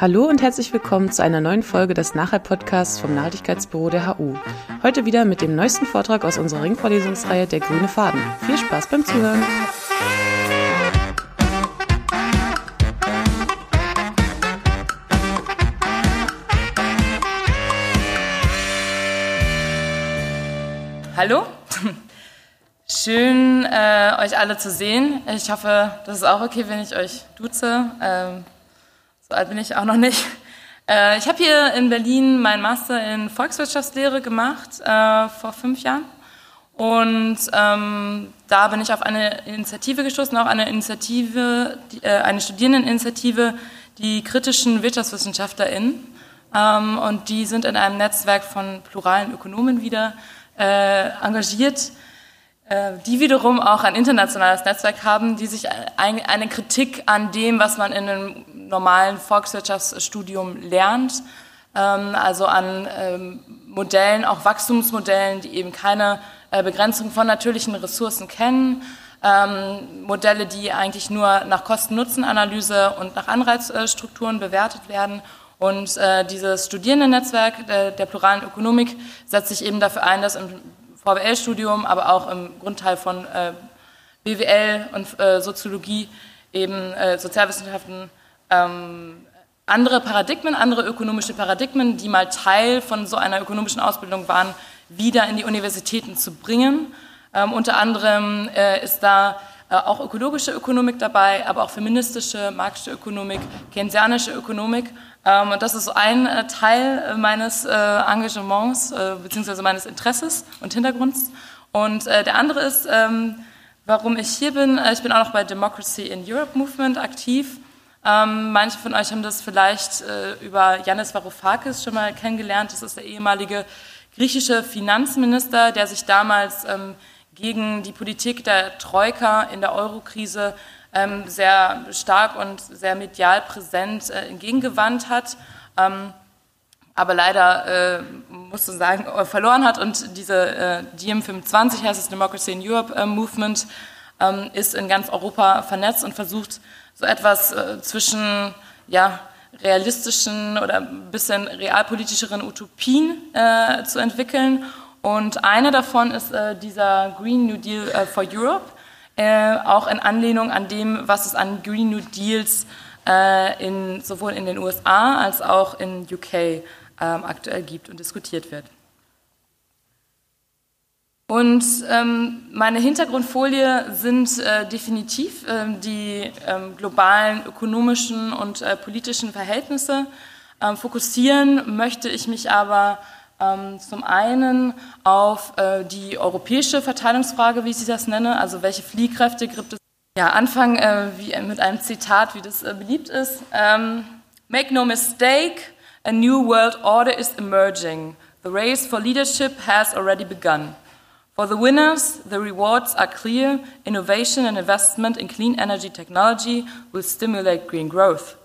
Hallo und herzlich willkommen zu einer neuen Folge des Nachhalt-Podcasts vom Nachhaltigkeitsbüro der HU. Heute wieder mit dem neuesten Vortrag aus unserer Ringvorlesungsreihe Der grüne Faden. Viel Spaß beim Zuhören! Hallo, schön äh, euch alle zu sehen. Ich hoffe, das ist auch okay, wenn ich euch duze. Ähm, so alt bin ich auch noch nicht. Äh, ich habe hier in Berlin meinen Master in Volkswirtschaftslehre gemacht äh, vor fünf Jahren. Und ähm, da bin ich auf eine Initiative gestoßen, auch eine Initiative, die, äh, eine Studierendeninitiative, die kritischen WirtschaftswissenschaftlerInnen. Ähm, und die sind in einem Netzwerk von pluralen Ökonomen wieder äh, engagiert, äh, die wiederum auch ein internationales Netzwerk haben, die sich ein, eine Kritik an dem, was man in einem normalen Volkswirtschaftsstudium lernt, ähm, also an ähm, Modellen, auch Wachstumsmodellen, die eben keine äh, Begrenzung von natürlichen Ressourcen kennen, ähm, Modelle, die eigentlich nur nach Kosten-Nutzen-Analyse und nach Anreizstrukturen bewertet werden. Und äh, dieses Studierendennetzwerk der, der, pluralen Ökonomik setzt sich eben dafür ein, dass im VWL-Studium, aber auch im Grundteil von äh, BWL und äh, Soziologie eben äh, Sozialwissenschaften ähm, andere Paradigmen, andere ökonomische Paradigmen, die mal Teil von so einer ökonomischen Ausbildung waren, wieder in die Universitäten zu bringen. Ähm, unter anderem äh, ist da äh, auch ökologische Ökonomik dabei, aber auch feministische, marxische Ökonomik, keynesianische Ökonomik. Ähm, und das ist ein äh, Teil äh, meines Engagements bzw. meines Interesses und Hintergrunds. Und der andere ist, ähm, warum ich hier bin. Ich bin auch noch bei Democracy in Europe Movement aktiv. Ähm, manche von euch haben das vielleicht über Yannis Varoufakis schon mal kennengelernt. Das ist der ehemalige griechische Finanzminister, der sich damals gegen die Politik der Troika in der Eurokrise ähm, sehr stark und sehr medial präsent äh, entgegengewandt hat. Ähm, aber leider, äh, musst du sagen, äh, verloren hat. Und diese äh, DiEM25, heißt es Democracy in Europe äh, Movement, ähm, ist in ganz Europa vernetzt und versucht, so etwas äh, zwischen ja, realistischen oder ein bisschen realpolitischeren Utopien äh, zu entwickeln. Und eine davon ist äh, dieser Green New Deal äh, for Europe, äh, auch in Anlehnung an dem, was es an Green New Deals äh, in, sowohl in den USA als auch in UK ähm, aktuell gibt und diskutiert wird. Und ähm, meine Hintergrundfolie sind äh, definitiv äh, die ähm, globalen ökonomischen und äh, politischen Verhältnisse. Ähm, fokussieren möchte ich mich aber ähm, zum einen auf äh, die europäische Verteilungsfrage, wie ich das nenne, also welche Fliehkräfte gibt es. Ja, anfangen äh, wie, mit einem Zitat, wie das äh, beliebt ist. Ähm, Make no mistake, a new world order is emerging. The race for leadership has already begun. For the winners, the rewards are clear. Innovation and investment in clean energy technology will stimulate green growth.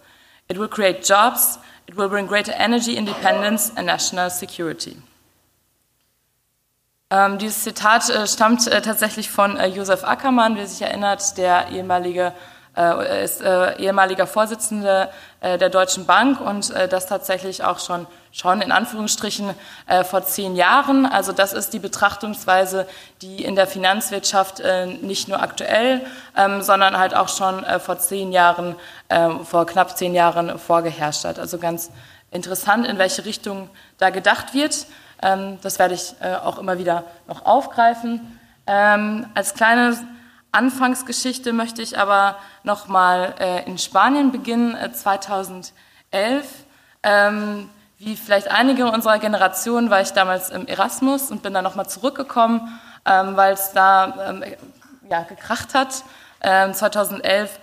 It will create jobs It will bring greater energy independence and national security. Ähm, dieses Zitat äh, stammt äh, tatsächlich von äh, Josef Ackermann, wer sich erinnert, der ehemalige äh, ist äh, ehemaliger Vorsitzender äh, der Deutschen Bank und das tatsächlich auch schon, schon in Anführungsstrichen vor zehn Jahren. Also das ist die Betrachtungsweise, die in der Finanzwirtschaft nicht nur aktuell, ähm, sondern halt auch schon vor zehn Jahren, vor knapp zehn Jahren vorgeherrscht hat. Also ganz interessant, in welche Richtung da gedacht wird. Ähm, das werde ich auch immer wieder noch aufgreifen. Ähm, als kleine Anfangsgeschichte möchte ich aber noch mal äh, in Spanien beginnen, äh, 2011. Ähm, wie vielleicht einige unserer Generation war ich damals im Erasmus und bin dann noch mal zurückgekommen, ähm, weil es da ähm, ja, gekracht hat. 2011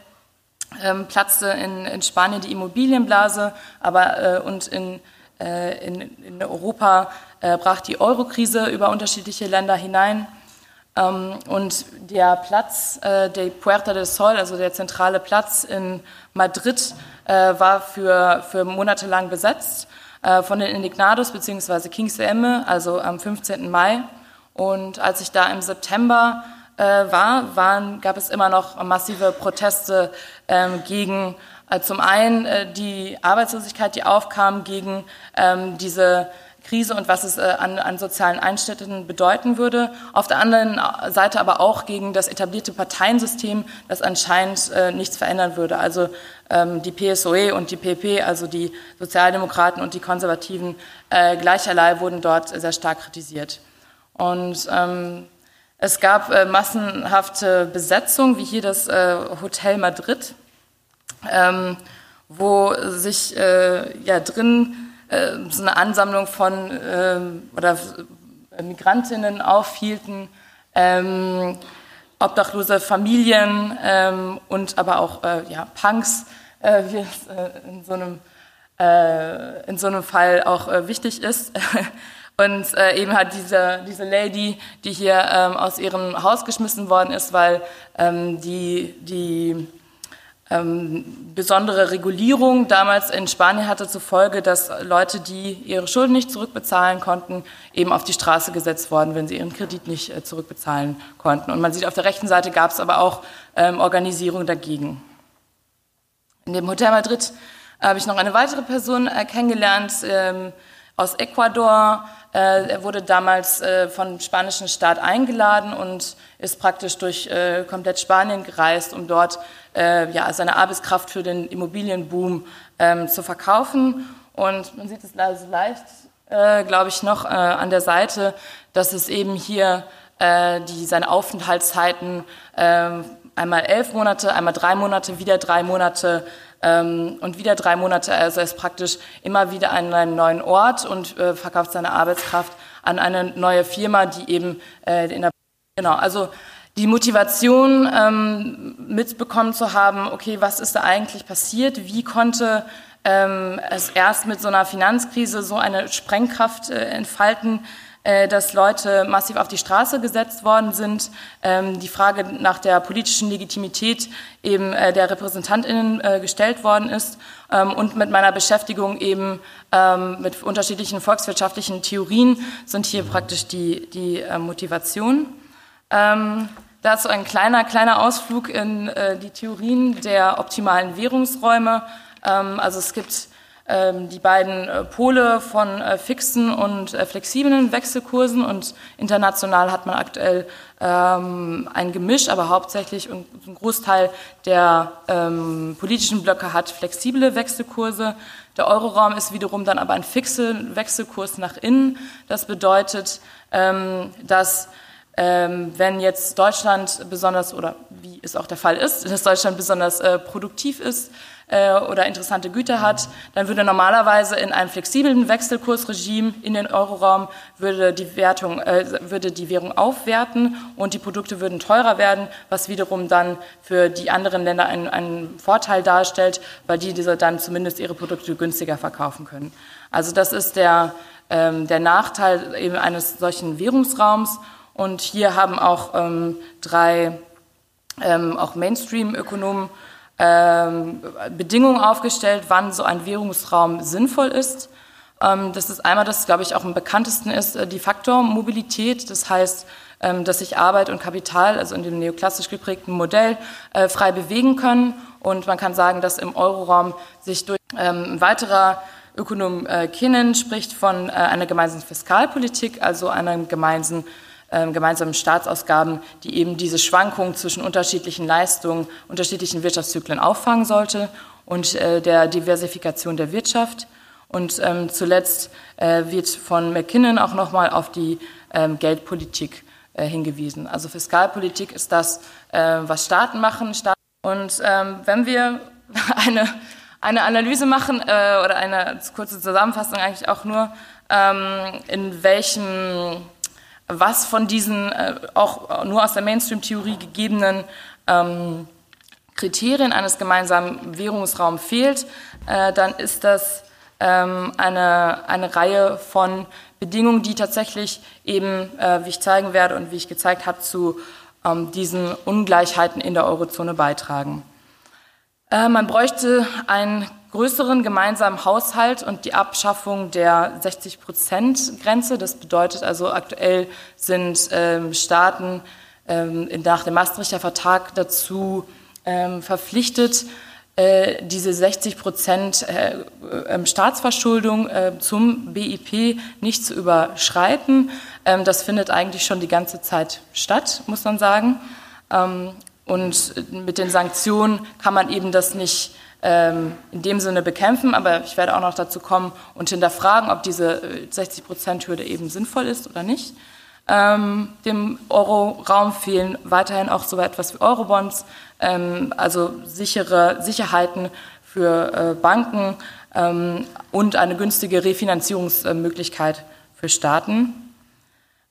ähm, ähm, platzte in, in, Spanien die Immobilienblase, aber äh, und in, äh, in, in Europa äh, brach die Eurokrise über unterschiedliche Länder hinein. Ähm, und der Platz, äh, der Puerta del Sol, also der zentrale Platz in Madrid, äh, war für, für monatelang besetzt äh, von den Indignados bzw. Kings Emme, also am 15. Mai. Und als ich da im September war, waren, gab es immer noch massive Proteste ähm, gegen Äh, zum einen äh, die Arbeitslosigkeit, die aufkam gegen ähm, diese Krise und was es äh, an, an sozialen Einschnitten bedeuten würde. Auf der anderen Seite aber auch gegen das etablierte Parteiensystem, das anscheinend äh, nichts verändern würde. Also ähm, die PSOE und die PP, also die Sozialdemokraten und die Konservativen äh, gleicherlei wurden dort sehr stark kritisiert. Und ähm, es gab äh, massenhafte Besetzung, wie hier das äh, Hotel Madrid, ähm, wo sich äh, ja drin äh, so eine Ansammlung von ähm, oder Migrantinnen aufhielten, ähm, obdachlose Familien ähm, und aber auch äh, ja, Punks, äh, wie es äh, in, so einem, äh, in so einem Fall auch äh, wichtig ist. Und äh, eben hat diese, diese Lady, die hier ähm, aus ihrem Haus geschmissen worden ist, weil ähm, die, die ähm, besondere Regulierung damals in Spanien hatte zur Folge, dass Leute, die ihre Schulden nicht zurückbezahlen konnten, eben auf die Straße gesetzt wurden, wenn sie ihren Kredit nicht äh, zurückbezahlen konnten. Und man sieht, auf der rechten Seite gab es aber auch ähm, Organisierung dagegen. In dem Hotel Madrid habe ich noch eine weitere Person äh, kennengelernt ähm, aus Ecuador, äh, er wurde damals äh, vom spanischen Staat eingeladen und ist praktisch durch äh, komplett Spanien gereist, um dort ja, seine Arbeitskraft für den Immobilienboom ähm, zu verkaufen. Und man sieht es also leicht, glaube ich, noch an der Seite, dass es eben hier die, seine Aufenthaltszeiten ähm, einmal elf Monate, einmal drei Monate, wieder drei Monate ähm, und wieder drei Monate. Also er ist praktisch immer wieder an einem neuen Ort und äh, verkauft seine Arbeitskraft an eine neue Firma, die eben äh, in der genau also die Motivation ähm, mitbekommen zu haben, okay, was ist da eigentlich passiert? Wie konnte ähm, es erst mit so einer Finanzkrise so eine Sprengkraft äh, entfalten? Äh, dass Leute massiv auf die Straße gesetzt worden sind. Ähm, die Frage nach der politischen Legitimität eben äh, der Repräsentantinnen äh, gestellt worden ist ähm, und mit meiner Beschäftigung eben ähm, mit unterschiedlichen volkswirtschaftlichen Theorien sind hier praktisch die, die Motivation. Dazu ein kleiner, kleiner Ausflug in die Theorien der optimalen Währungsräume. Also es gibt ähm, die beiden äh, Pole von äh, fixen und äh, flexiblen Wechselkursen und international hat man aktuell ähm, ein Gemisch, aber hauptsächlich und ein Großteil der ähm, politischen Blöcke hat flexible Wechselkurse. Der Euroraum ist wiederum dann aber ein fixer Wechselkurs nach innen. Das bedeutet, ähm, dass ähm, wenn jetzt Deutschland besonders, oder wie es auch der Fall ist, dass Deutschland besonders äh, produktiv ist, äh, oder interessante Güter hat, dann würde normalerweise in einem flexiblen Wechselkursregime in den Euroraum würde die Wertung, äh, würde die Währung aufwerten und die Produkte würden teurer werden, was wiederum dann für die anderen Länder einen, einen Vorteil darstellt, weil die diese dann zumindest ihre Produkte günstiger verkaufen können. Also das ist der, ähm, der Nachteil eben eines solchen Währungsraums. Und hier haben auch ähm, drei ähm, auch Mainstream-Ökonomen ähm, Bedingungen aufgestellt, wann so ein Währungsraum sinnvoll ist. Ähm, das ist einmal, das glaube ich auch am bekanntesten ist, äh, die Faktormobilität. Das heißt, ähm, dass sich Arbeit und Kapital, also in dem neoklassisch geprägten Modell, äh, frei bewegen können. Und man kann sagen, dass im Euroraum sich durch ein weiterer Ökonom äh, Kinnen spricht von einer gemeinsamen Fiskalpolitik, also einer gemeinsamen ähm, gemeinsamen Staatsausgaben, die eben diese Schwankungen zwischen unterschiedlichen Leistungen, unterschiedlichen Wirtschaftszyklen auffangen sollte und äh, der Diversifikation der Wirtschaft. Und ähm, zuletzt äh, wird von McKinnon auch nochmal auf die ähm, Geldpolitik äh, hingewiesen. Also Fiskalpolitik ist das, was Staaten machen. Und ähm, wenn wir eine, eine Analyse machen oder eine kurze Zusammenfassung eigentlich auch nur, ähm, in welchem was von diesen äh, auch nur aus der Mainstream-Theorie gegebenen ähm, Kriterien eines gemeinsamen Währungsraums fehlt, äh, dann ist das ähm, eine, eine Reihe von Bedingungen, die tatsächlich eben, äh, wie ich zeigen werde und wie ich gezeigt habe, zu ähm, diesen Ungleichheiten in der Eurozone beitragen. Äh, man bräuchte ein größeren gemeinsamen Haushalt und die Abschaffung der 60-Prozent-Grenze. Das bedeutet also, aktuell sind ähm, Staaten ähm, nach dem Maastrichter Vertrag dazu ähm, verpflichtet, äh, diese 60 Prozent äh, ähm, Staatsverschuldung äh, zum BIP nicht zu überschreiten. Ähm, das findet eigentlich schon die ganze Zeit statt, muss man sagen. Ähm, und mit den Sanktionen kann man eben das nicht in dem Sinne bekämpfen, aber ich werde auch noch dazu kommen und hinterfragen, ob diese 60-Prozent-Hürde eben sinnvoll ist oder nicht. Ähm, dem Euro-Raum fehlen weiterhin auch so etwas wie Eurobonds, ähm, also sichere Sicherheiten für äh, Banken ähm, und eine günstige Refinanzierungsmöglichkeit für Staaten.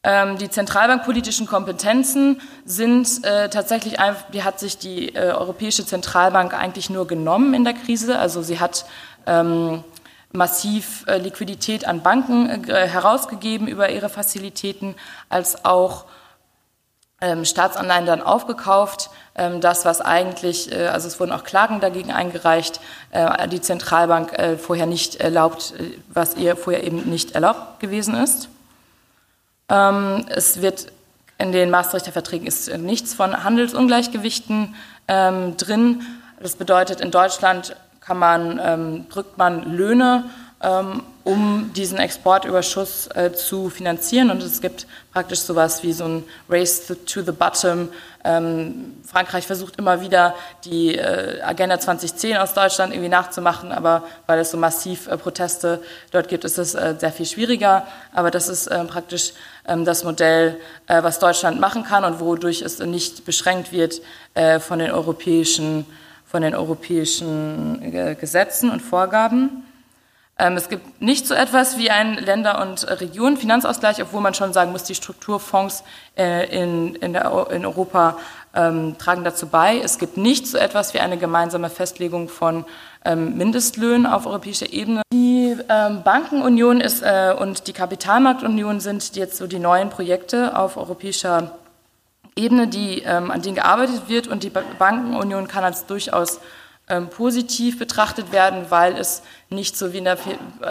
Ähm, die zentralbankpolitischen Kompetenzen sind äh, tatsächlich, die hat sich die äh, Europäische Zentralbank eigentlich nur genommen in der Krise. Also sie hat ähm, massiv äh, Liquidität an Banken äh, herausgegeben über ihre Fazilitäten, als auch ähm, Staatsanleihen dann aufgekauft. Ähm, das, was eigentlich, äh, also es wurden auch Klagen dagegen eingereicht, die Zentralbank vorher nicht erlaubt, was ihr vorher eben nicht erlaubt gewesen ist. Ähm, es wird in den Maastrichter Verträgen ist nichts von Handelsungleichgewichten drin. Das bedeutet, in Deutschland kann man, ähm, drückt man Löhne, ähm, um diesen Exportüberschuss äh, zu finanzieren. Und es gibt praktisch sowas wie so ein Race to the Bottom. Ähm, Frankreich versucht immer wieder die äh, Agenda 2010 aus Deutschland irgendwie nachzumachen, aber weil es so massiv äh, Proteste dort gibt, ist es sehr viel schwieriger. Aber das ist äh, praktisch ähm, das Modell, was Deutschland machen kann und wodurch es nicht beschränkt wird von den europäischen von den europäischen Gesetzen und Vorgaben. Ähm, es gibt nicht so etwas wie ein Länder- und Regionenfinanzausgleich, obwohl man schon sagen muss, die Strukturfonds äh, in, Europa ähm, tragen dazu bei. Es gibt nicht so etwas wie eine gemeinsame Festlegung von ähm, Mindestlöhnen auf europäischer Ebene. Die Bankenunion ist, äh, und die Kapitalmarktunion sind jetzt so die neuen Projekte auf europäischer Ebene die, an denen gearbeitet wird. Und die Bankenunion kann als durchaus ähm, positiv betrachtet werden, weil es nicht so wie in der,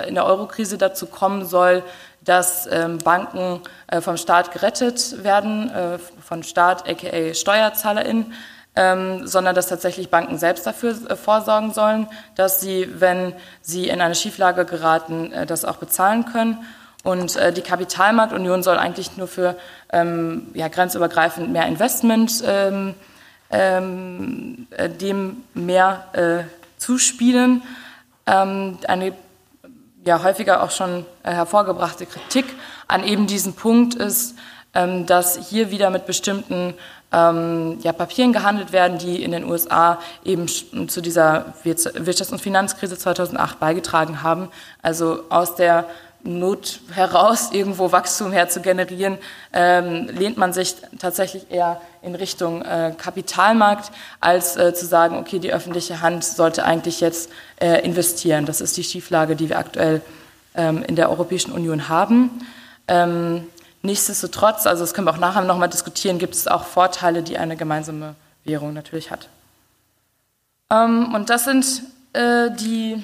in der Eurokrise dazu kommen soll, dass ähm, Banken äh, vom Staat gerettet werden, äh, von Staat, aka SteuerzahlerInnen, ähm, sondern dass tatsächlich Banken selbst dafür äh, vorsorgen sollen, dass sie, wenn sie in eine Schieflage geraten, äh, das auch bezahlen können. Und äh, die Kapitalmarktunion soll eigentlich nur für ähm, ja, grenzübergreifend mehr Investment ähm, ähm, äh, dem mehr äh, zuspielen. Ähm, eine ja, häufiger auch schon äh, hervorgebrachte Kritik an eben diesem Punkt ist, ähm, dass hier wieder mit bestimmten ähm, ja, Papieren gehandelt werden, die in den USA eben zu dieser Wirtschafts- und Finanzkrise 2008 beigetragen haben. Also aus der Not heraus, irgendwo Wachstum her zu generieren, ähm, lehnt man sich tatsächlich eher in Richtung äh, Kapitalmarkt, als äh, zu sagen, okay, die öffentliche Hand sollte eigentlich jetzt äh, investieren. Das ist die Schieflage, die wir aktuell ähm, in der Europäischen Union haben. Ähm, nichtsdestotrotz, also das können wir auch nachher nochmal diskutieren, gibt es auch Vorteile, die eine gemeinsame Währung natürlich hat. Ähm, und das sind äh, die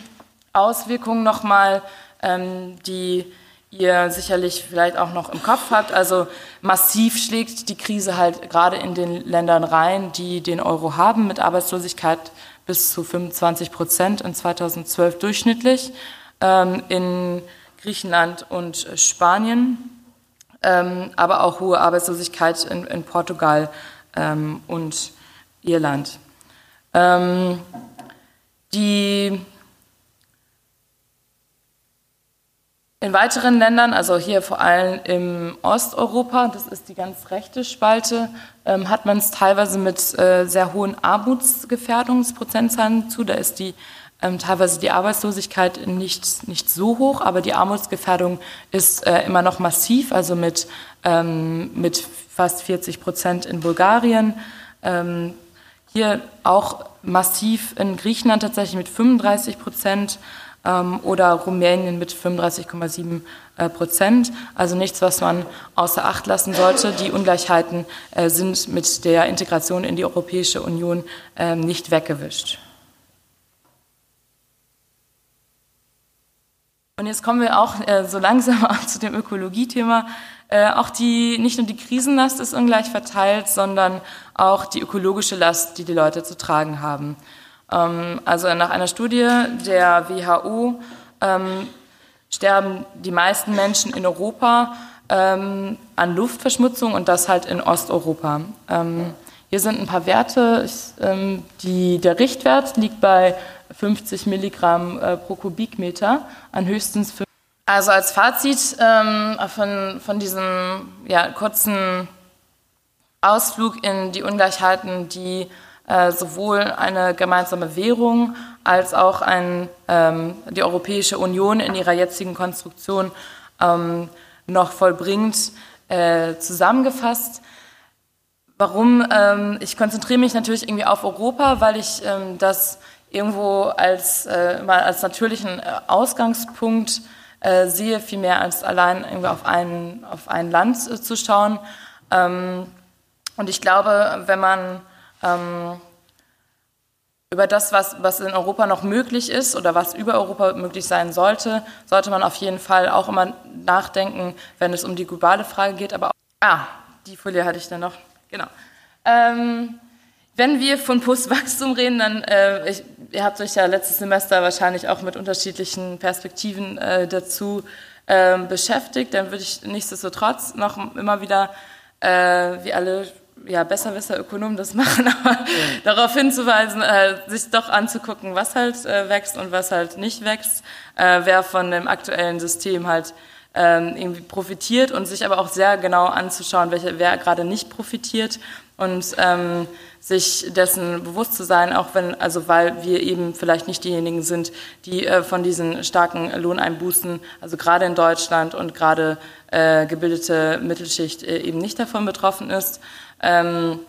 Auswirkungen nochmal ähm, die ihr sicherlich vielleicht auch noch im Kopf habt. Also massiv schlägt die Krise halt gerade in den Ländern rein, die den Euro haben, mit Arbeitslosigkeit bis zu 25 Prozent in 2012 durchschnittlich, ähm, in Griechenland und Spanien, ähm, aber auch hohe Arbeitslosigkeit in, in Portugal ähm, und Irland. Ähm, die In weiteren Ländern, also hier vor allem im Osteuropa, das ist die ganz rechte Spalte, ähm, hat man es teilweise mit äh, sehr hohen Armutsgefährdungsprozentzahlen zu. Da ist die ähm, teilweise die Arbeitslosigkeit nicht, nicht so hoch, aber die Armutsgefährdung ist äh, immer noch massiv, also mit, ähm, mit fast 40 Prozent in Bulgarien. Ähm, hier auch massiv in Griechenland tatsächlich mit 35 Prozent ähm, oder Rumänien mit 35,7 äh, Prozent. Also nichts, was man außer Acht lassen sollte. Die Ungleichheiten äh, sind mit der Integration in die Europäische Union äh, nicht weggewischt. Und jetzt kommen wir auch äh, so langsam zu dem Ökologiethema. Äh, auch die, nicht nur die Krisenlast ist ungleich verteilt, sondern auch die ökologische Last, die die Leute zu tragen haben. Ähm, also nach einer Studie der WHO ähm, sterben die meisten Menschen in Europa ähm, an Luftverschmutzung und das halt in Osteuropa. Hier sind ein paar Werte. Die, der Richtwert liegt bei 50 Milligramm äh, pro Kubikmeter an höchstens 5. Also als Fazit ähm, von, von diesem ja, kurzen Ausflug in die Ungleichheiten, die äh, sowohl eine gemeinsame Währung als auch ein, ähm, die Europäische Union in ihrer jetzigen Konstruktion ähm, noch vollbringt, äh, zusammengefasst. Warum? Ähm, ich konzentriere mich natürlich irgendwie auf Europa, weil ich ähm, das irgendwo als, äh, mal als natürlichen äh, Ausgangspunkt äh, sehe, viel mehr als allein irgendwie auf ein, auf ein Land äh, zu schauen. Ähm, und ich glaube, wenn man ähm, über das, was, was in Europa noch möglich ist oder was über Europa möglich sein sollte, sollte man auf jeden Fall auch immer nachdenken, wenn es um die globale Frage geht. Aber auch, ah, die Folie hatte ich dann noch. Genau. Ähm, wenn wir von Postwachstum reden, dann, äh, ich, ihr habt euch ja letztes Semester wahrscheinlich auch mit unterschiedlichen Perspektiven äh, dazu äh, beschäftigt, dann würde ich nichtsdestotrotz noch immer wieder, äh, wie alle ja, besserwisser Ökonomen das machen, aber darauf hinzuweisen, äh, sich doch anzugucken, was halt äh, wächst und was halt nicht wächst, äh, wer von dem aktuellen System halt ähm, irgendwie profitiert und sich aber auch sehr genau anzuschauen, welche, wer gerade nicht profitiert und ähm, sich dessen bewusst zu sein, auch wenn, also weil wir eben vielleicht nicht diejenigen sind, die äh, von diesen starken Lohneinbußen, also gerade in Deutschland und gerade äh, gebildete Mittelschicht äh, eben nicht davon betroffen ist. Ähm,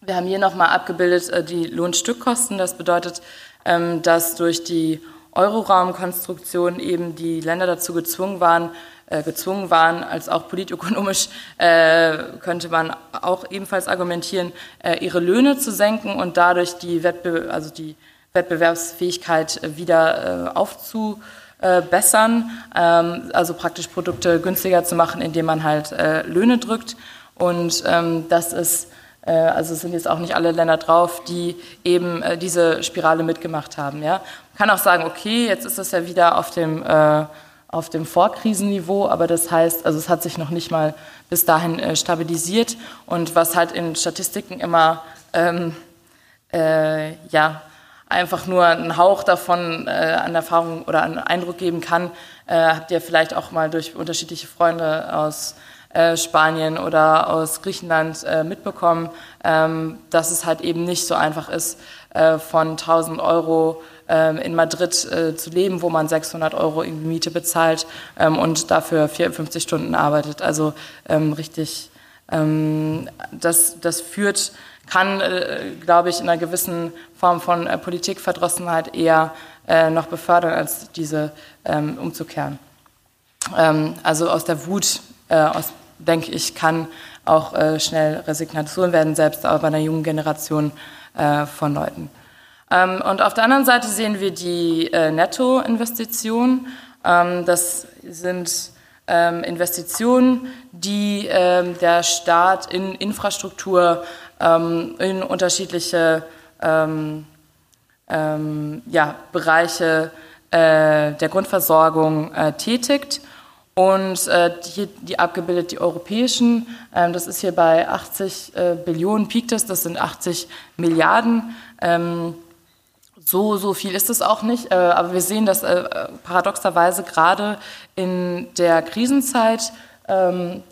wir haben hier nochmal abgebildet äh, die Lohnstückkosten. Das bedeutet, ähm, dass durch die Euroraumkonstruktion eben die Länder dazu gezwungen waren, äh, gezwungen waren, als auch politökonomisch äh, könnte man auch ebenfalls argumentieren, äh, ihre Löhne zu senken und dadurch die, Wettbe also die Wettbewerbsfähigkeit äh, wieder äh, aufzubessern, ähm, also praktisch Produkte günstiger zu machen, indem man halt äh, Löhne drückt. Und ähm, das ist, äh, also sind jetzt auch nicht alle Länder drauf, die eben äh, diese Spirale mitgemacht haben. Ja? Man kann auch sagen, okay, jetzt ist das ja wieder auf dem, äh, auf dem Vorkrisenniveau, aber das heißt, also es hat sich noch nicht mal bis dahin äh, stabilisiert. Und was halt in Statistiken immer, ähm, äh, ja, einfach nur einen Hauch davon äh, an Erfahrung oder an Eindruck geben kann, äh, habt ihr vielleicht auch mal durch unterschiedliche Freunde aus äh, Spanien oder aus Griechenland äh, mitbekommen, ähm, dass es halt eben nicht so einfach ist, von 1000 Euro in Madrid äh, zu leben, wo man 600 Euro in Miete bezahlt ähm, und dafür 54 Stunden arbeitet. Also ähm, richtig, ähm, das, das führt, kann, äh, glaube ich, in einer gewissen Form von äh, Politikverdrossenheit eher noch befördern, als diese ähm, umzukehren. also aus der Wut, aus denke ich, kann auch schnell Resignation werden, selbst auch bei einer jungen Generation von Leuten. Ähm, und auf der anderen Seite sehen wir die äh, Nettoinvestitionen. Ähm, das sind ähm, Investitionen, die der Staat in Infrastruktur, in unterschiedliche ja, Bereiche äh, der Grundversorgung äh, tätigt. Und äh, hier die abgebildet die europäischen, ähm, das ist hier bei 80 äh, Billionen piekt es, das sind 80 Milliarden. Ähm, so, so viel ist es auch nicht, äh, aber wir sehen, dass äh, paradoxerweise gerade in der Krisenzeit ähm,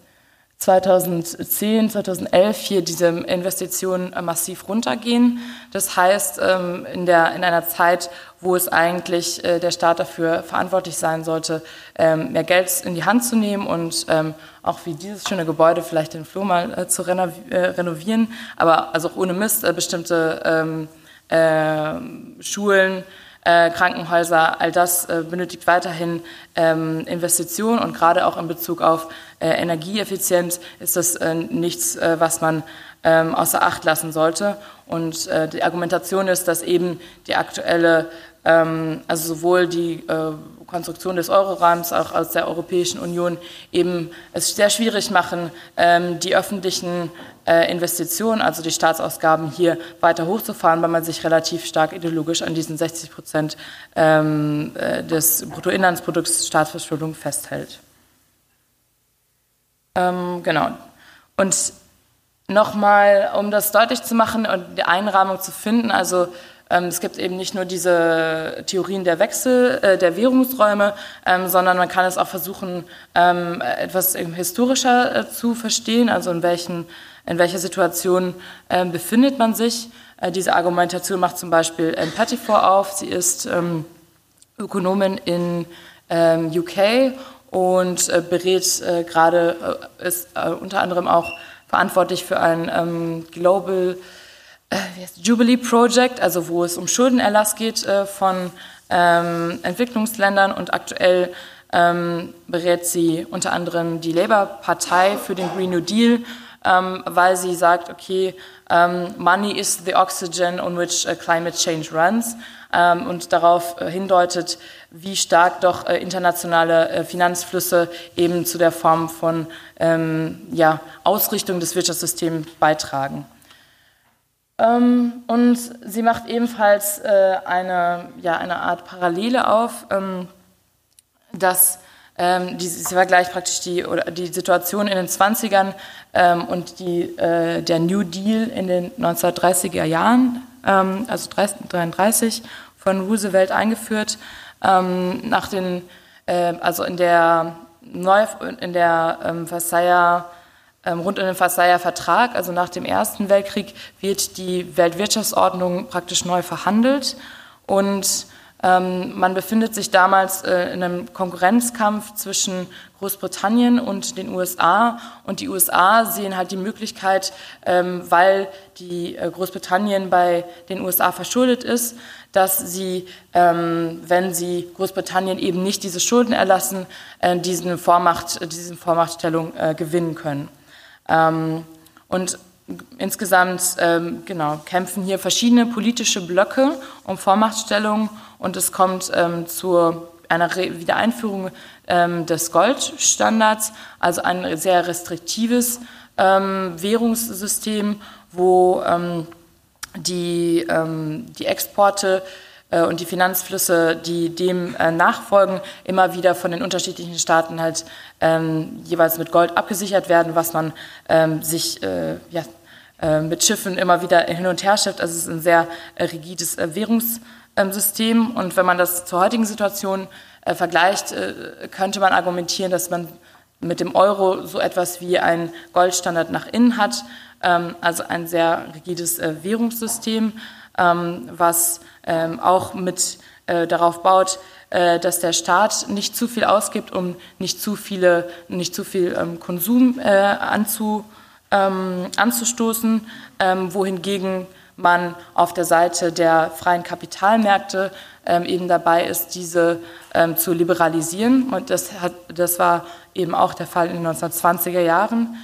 2010, 2011 hier diese Investitionen äh, massiv runtergehen. Das heißt, ähm, in, der, in einer Zeit, wo es eigentlich der Staat dafür verantwortlich sein sollte, ähm, mehr Geld in die Hand zu nehmen und ähm, auch wie dieses schöne Gebäude vielleicht den Flur mal zu renovieren, aber also auch ohne Mist bestimmte Schulen, äh, Krankenhäuser, all das äh, benötigt weiterhin ähm, Investitionen und gerade auch in Bezug auf äh, Energieeffizienz ist das nichts, was man ähm, außer Acht lassen sollte. Und die Argumentation ist, dass eben die aktuelle ähm, also sowohl die Konstruktion des Euroraums auch aus der Europäischen Union eben es sehr schwierig machen, ähm, die öffentlichen äh, Investitionen, also die Staatsausgaben hier weiter hochzufahren, weil man sich relativ stark ideologisch an diesen 60 Prozent ähm, äh, des Bruttoinlandsprodukts Staatsverschuldung festhält. Ähm, genau. Und nochmal, um das deutlich zu machen und die Einrahmung zu finden, also ähm, es gibt eben nicht nur diese Theorien der Wechsel, äh, der Währungsräume, ähm, sondern man kann es auch versuchen, ähm, etwas historischer äh, zu verstehen, also in, welchen, in welcher Situation befindet man sich. Äh, diese Argumentation macht zum Beispiel Anne Pettifor auf. Sie ist Ökonomin in UK und berät gerade, ist unter anderem auch verantwortlich für ein Global äh, Jubilee Project, also wo es um Schuldenerlass geht äh, von ähm, Entwicklungsländern und aktuell ähm, berät sie unter anderem die Labour-Partei für den Green New Deal, ähm, weil sie sagt, okay, ähm, Money is the oxygen on which uh, climate change runs ähm, und darauf äh, hindeutet, wie stark doch äh, internationale äh, Finanzflüsse eben zu der Form von ähm, ja, Ausrichtung des Wirtschaftssystems beitragen. Ähm, und sie macht ebenfalls äh, eine, ja, eine Art Parallele auf, ähm, dass ähm, die, sie vergleicht praktisch die, oder die Situation in den 20ern ähm, und die, äh, der New Deal in den 1930er Jahren, ähm, also 1933 von Roosevelt eingeführt, ähm, nach den, äh, also in der, Neu in der Versailler ähm, rund um den Versailler Vertrag, also nach dem Ersten Weltkrieg, wird die Weltwirtschaftsordnung praktisch neu verhandelt. Und ähm, man befindet sich damals äh, in einem Konkurrenzkampf zwischen Großbritannien und den USA. Und die USA sehen halt die Möglichkeit, ähm, weil die äh, Großbritannien bei den USA verschuldet ist, dass sie, ähm, wenn sie Großbritannien eben nicht diese Schulden erlassen, äh, diesen Vormacht, diese Vormachtstellung gewinnen können. Ähm, und insgesamt ähm, genau, kämpfen hier verschiedene politische Blöcke um Vormachtstellung und es kommt ähm, zu einer Re Wiedereinführung ähm, des Goldstandards, also ein sehr restriktives ähm, Währungssystem, wo ähm, die, die Exporte äh, und die Finanzflüsse, die dem äh, nachfolgen, immer wieder von den unterschiedlichen Staaten halt ähm, jeweils mit Gold abgesichert werden, was man ähm, sich äh, ja, äh, mit Schiffen immer wieder hin und her schifft. Also es ist ein sehr äh, rigides äh, Währungssystem. Und wenn man das zur heutigen Situation vergleicht, könnte man argumentieren, dass man mit dem Euro so etwas wie ein Goldstandard nach innen hat, ähm, also ein sehr rigides Währungssystem, ähm, was ähm, auch mit äh, darauf baut, äh, dass der Staat nicht zu viel ausgibt, um nicht zu viele, nicht zu viel ähm, Konsum äh, anzu, ähm, anzustoßen, ähm, wohingegen man auf der Seite der freien Kapitalmärkte ähm, eben dabei ist, diese ähm, zu liberalisieren. Und das, hat, das war eben auch der Fall in den 1920er Jahren.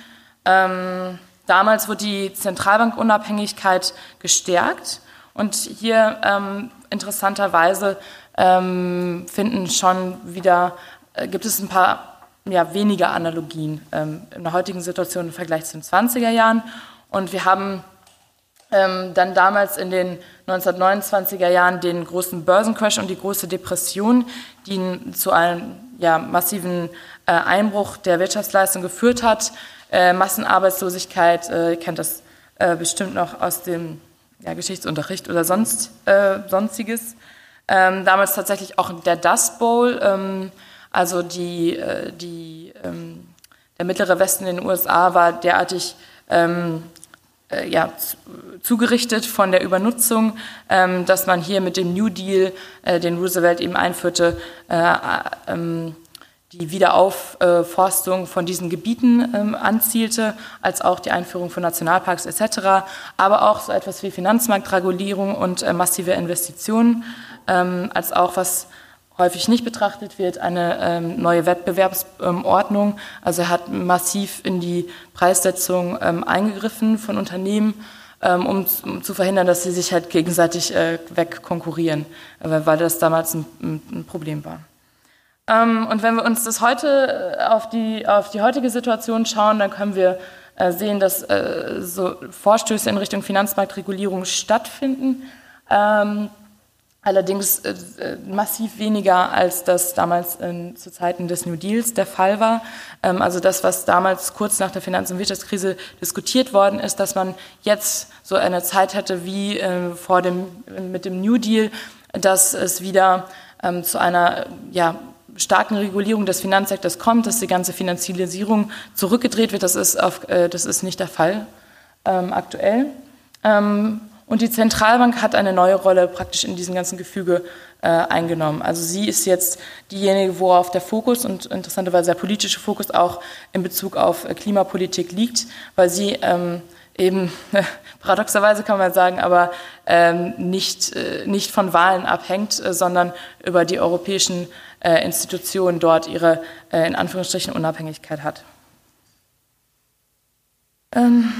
Ähm, damals wurde die Zentralbankunabhängigkeit gestärkt und hier ähm, interessanterweise ähm, finden schon wieder, äh, gibt es ein paar ja, weniger Analogien ähm, in der heutigen Situation im Vergleich zu den 20er Jahren. Und wir haben dann damals in den 1929er Jahren den großen Börsencrash und die große Depression, die zu einem ja, massiven äh, Einbruch der Wirtschaftsleistung geführt hat. Äh, Massenarbeitslosigkeit, äh, ihr kennt das bestimmt noch aus dem ja, Geschichtsunterricht oder sonst, äh, sonstiges. Ähm, damals tatsächlich auch der Dust Bowl, ähm, also die, äh, die, ähm, der mittlere Westen in den USA war derartig ähm, äh, ja, zugerichtet von der Übernutzung, ähm, dass man hier mit dem New Deal, äh, den Roosevelt eben einführte, äh, äh, ähm, die Wiederaufforstung von diesen Gebieten ähm, anzielte, als auch die Einführung von Nationalparks etc., aber auch so etwas wie Finanzmarktregulierung und äh, massive Investitionen, ähm, als auch was häufig nicht betrachtet wird, eine ähm, neue Wettbewerbsordnung. Also er hat massiv in die Preissetzung ähm, eingegriffen von Unternehmen ähm, um, um, zu verhindern, dass sie sich halt gegenseitig äh, wegkonkurrieren, äh, weil das damals ein, ein Problem war. Ähm, und wenn wir uns das heute äh, auf die, auf die heutige Situation schauen, dann können wir äh, sehen, dass äh, so Vorstöße in Richtung Finanzmarktregulierung stattfinden. Ähm, allerdings äh, äh, massiv weniger, als das damals in, zu Zeiten des New Deals der Fall war. Ähm, also das, was damals kurz nach der Finanz- und Wirtschaftskrise diskutiert worden ist, dass man jetzt so eine Zeit hätte wie äh, vor dem, mit dem New Deal, dass es wieder ähm, zu einer ja, starken Regulierung des Finanzsektors kommt, dass die ganze Finanzialisierung zurückgedreht wird. Das ist, auf, äh, das ist nicht der Fall ähm, aktuell. Und die Zentralbank hat eine neue Rolle praktisch in diesem ganzen Gefüge äh, eingenommen. Also sie ist jetzt diejenige, worauf der Fokus und interessanterweise der politische Fokus auch in Bezug auf äh, Klimapolitik liegt, weil sie ähm, eben paradoxerweise kann man sagen, aber ähm, nicht, äh, nicht von Wahlen abhängt, äh, sondern über die europäischen äh, Institution dort ihre äh, in Anführungsstrichen Unabhängigkeit hat. Ähm.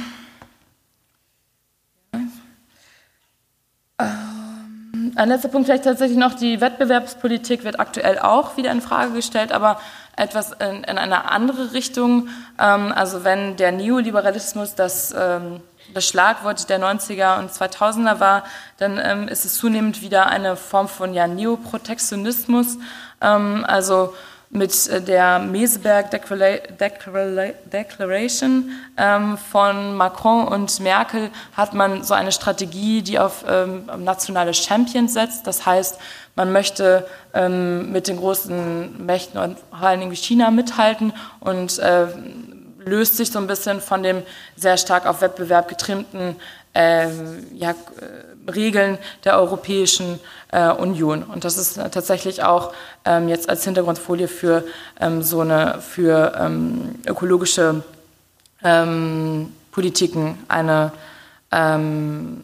Ein letzter Punkt vielleicht tatsächlich noch, die Wettbewerbspolitik wird aktuell auch wieder in Frage gestellt, aber etwas in, in eine andere Richtung. Ähm, also wenn der Neoliberalismus das ähm, das Schlagwort der 90er und 2000er war, dann ähm, ist es zunehmend wieder eine Form von ja, Neoprotektionismus, ähm, also mit äh, der Meseberg Declaration ähm, von Macron und Merkel hat man so eine Strategie, die auf ähm, nationale Champions setzt. Das heißt, man möchte ähm, mit den großen Mächten und vor allen Dingen China mithalten und löst sich so ein bisschen von dem sehr stark auf Wettbewerb getrimmten ja, äh, Regeln der Europäischen äh, Union. Und das ist tatsächlich auch ähm, jetzt als Hintergrundfolie für ähm, so eine für ähm, ökologische ähm, Politiken eine ähm,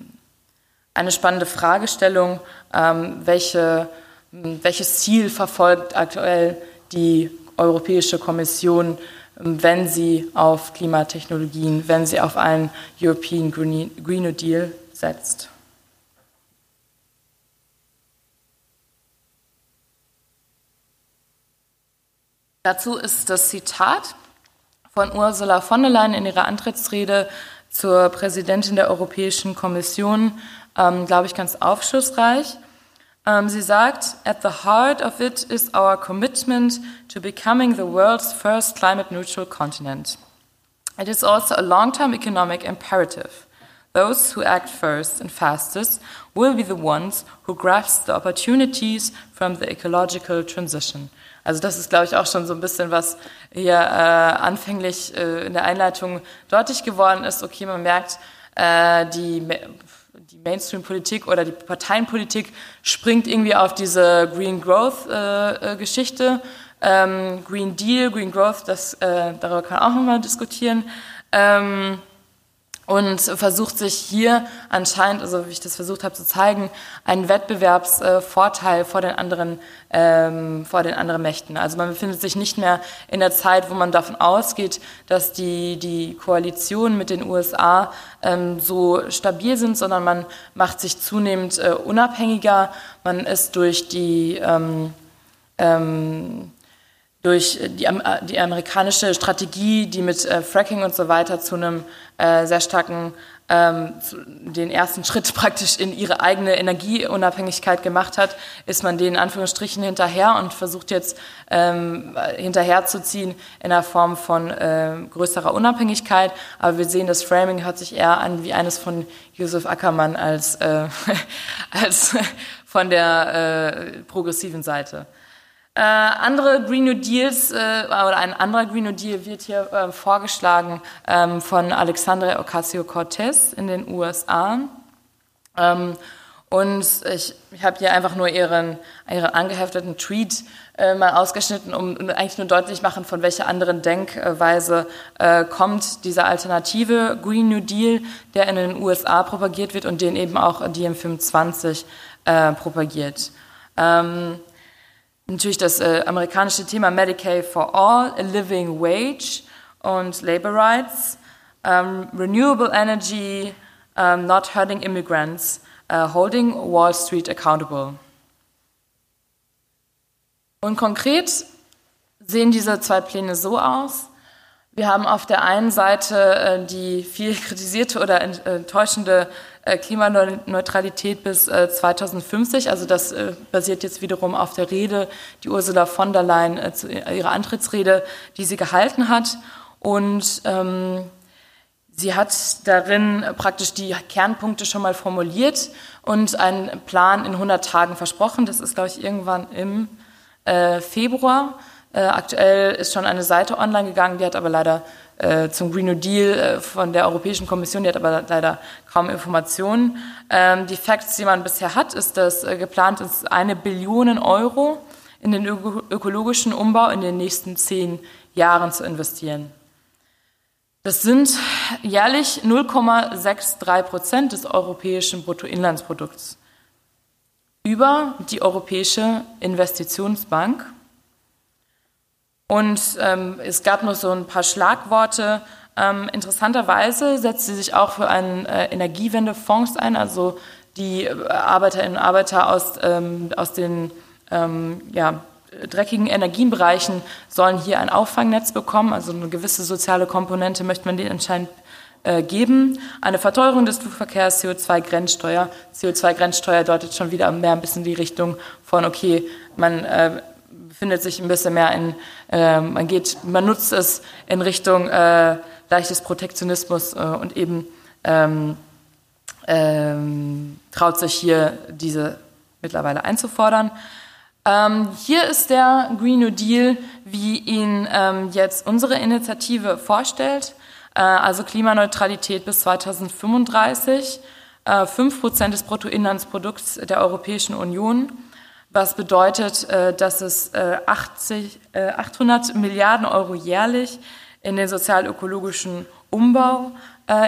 eine spannende Fragestellung, ähm, welche, welches Ziel verfolgt aktuell die Europäische Kommission wenn sie auf Klimatechnologien, wenn sie auf einen European Green New Deal setzt. Dazu ist das Zitat von Ursula von der Leyen in ihrer Antrittsrede zur Präsidentin der Europäischen Kommission, ähm, glaube ich, ganz aufschlussreich. Ähm, sie sagt, at the heart of it is our commitment to becoming the world's first climate neutral continent. It is also a long term economic imperative. Those who act first and fastest will be the ones who grasp the opportunities from the ecological transition. Also das ist, glaube ich, auch schon so ein bisschen, was hier äh, anfänglich äh, in der Einleitung deutlich geworden ist. Okay, man merkt, äh, die die Mainstream-Politik oder die Parteienpolitik springt irgendwie auf diese Green Growth-Geschichte. Äh, äh, ähm, Green Deal, Green Growth, das, äh, darüber kann man auch nochmal diskutieren. Ähm, und versucht sich hier anscheinend, also wie ich das versucht habe zu zeigen, einen Wettbewerbsvorteil vor den anderen, ähm, vor den anderen Mächten. Also man befindet sich nicht mehr in der Zeit, wo man davon ausgeht, dass die, die Koalitionen mit den USA ähm, so stabil sind, sondern man macht sich zunehmend äh, unabhängiger. Man ist durch die ähm, ähm, durch die, die, amerikanische Strategie, die mit äh, Fracking und so weiter zu einem äh, sehr starken, ähm, den ersten Schritt praktisch in ihre eigene Energieunabhängigkeit gemacht hat, ist man den in Anführungsstrichen hinterher und versucht jetzt ähm, hinterherzuziehen in der Form von äh, größerer Unabhängigkeit. Aber wir sehen, das Framing hört sich eher an wie eines von Josef Ackermann als, äh, als von der äh, progressiven Seite. Äh, andere Green New Deals äh, oder ein anderer Green New Deal wird hier äh, vorgeschlagen ähm, von Alexandria Ocasio-Cortez in den USA. Ähm, und ich, ich habe hier einfach nur ihren, ihren angehefteten Tweet äh, mal ausgeschnitten, um eigentlich nur deutlich machen, von welcher anderen Denkweise äh, kommt dieser alternative Green New Deal, der in den USA propagiert wird und den eben auch DiEM25 äh, propagiert. Ähm, natürlich das äh, amerikanische Thema Medicaid for All, a Living Wage und Labor Rights, ähm, Renewable Energy, um, Not Hurting Immigrants, uh, Holding Wall Street Accountable. Und konkret sehen diese zwei Pläne so aus. Wir haben auf der einen Seite äh, die viel kritisierte oder enttäuschende äh, Klimaneutralität bis 2050. Äh, also das basiert jetzt wiederum auf der Rede, die Ursula von der Leyen, zu ihrer Antrittsrede, die sie gehalten hat. Und ähm, sie hat darin praktisch die Kernpunkte schon mal formuliert und einen Plan in 100 Tagen versprochen. Das ist, glaube ich, irgendwann im äh, Februar. Äh, aktuell ist schon eine Seite online gegangen, die hat aber leider äh, zum Green New Deal äh, von der Europäischen Kommission, die hat aber leider kaum Informationen. Ähm, die Facts, die man bisher hat, ist, dass äh, geplant ist, eine Billion Euro in den öko ökologischen Umbau in den nächsten zehn Jahren zu investieren. Das sind jährlich 0,63 Prozent des europäischen Bruttoinlandsprodukts über die Europäische Investitionsbank. Und ähm, es gab noch so ein paar Schlagworte. Ähm, interessanterweise setzt sie sich auch für einen äh, Energiewendefonds ein, also die Arbeiterinnen und Arbeiter aus, ähm, aus den ähm, ja, dreckigen Energienbereichen sollen hier ein Auffangnetz bekommen, also eine gewisse soziale Komponente möchte man denen anscheinend äh, geben. Eine Verteuerung des Flugverkehrs, CO2-Grenzsteuer. CO2-Grenzsteuer deutet schon wieder mehr ein bisschen die Richtung von, okay, man äh, befindet sich ein bisschen mehr in, äh, man geht, man nutzt es in Richtung äh, leichtes Protektionismus äh, und eben ähm, ähm, traut sich hier diese mittlerweile einzufordern. Ähm, hier ist der Green New Deal, wie ihn ähm, jetzt unsere Initiative vorstellt. Äh, also Klimaneutralität bis 2035, äh, 5 Prozent des Bruttoinlandsprodukts der Europäischen Union, was bedeutet, äh, dass es 80, 800 Milliarden Euro jährlich in den sozial-ökologischen Umbau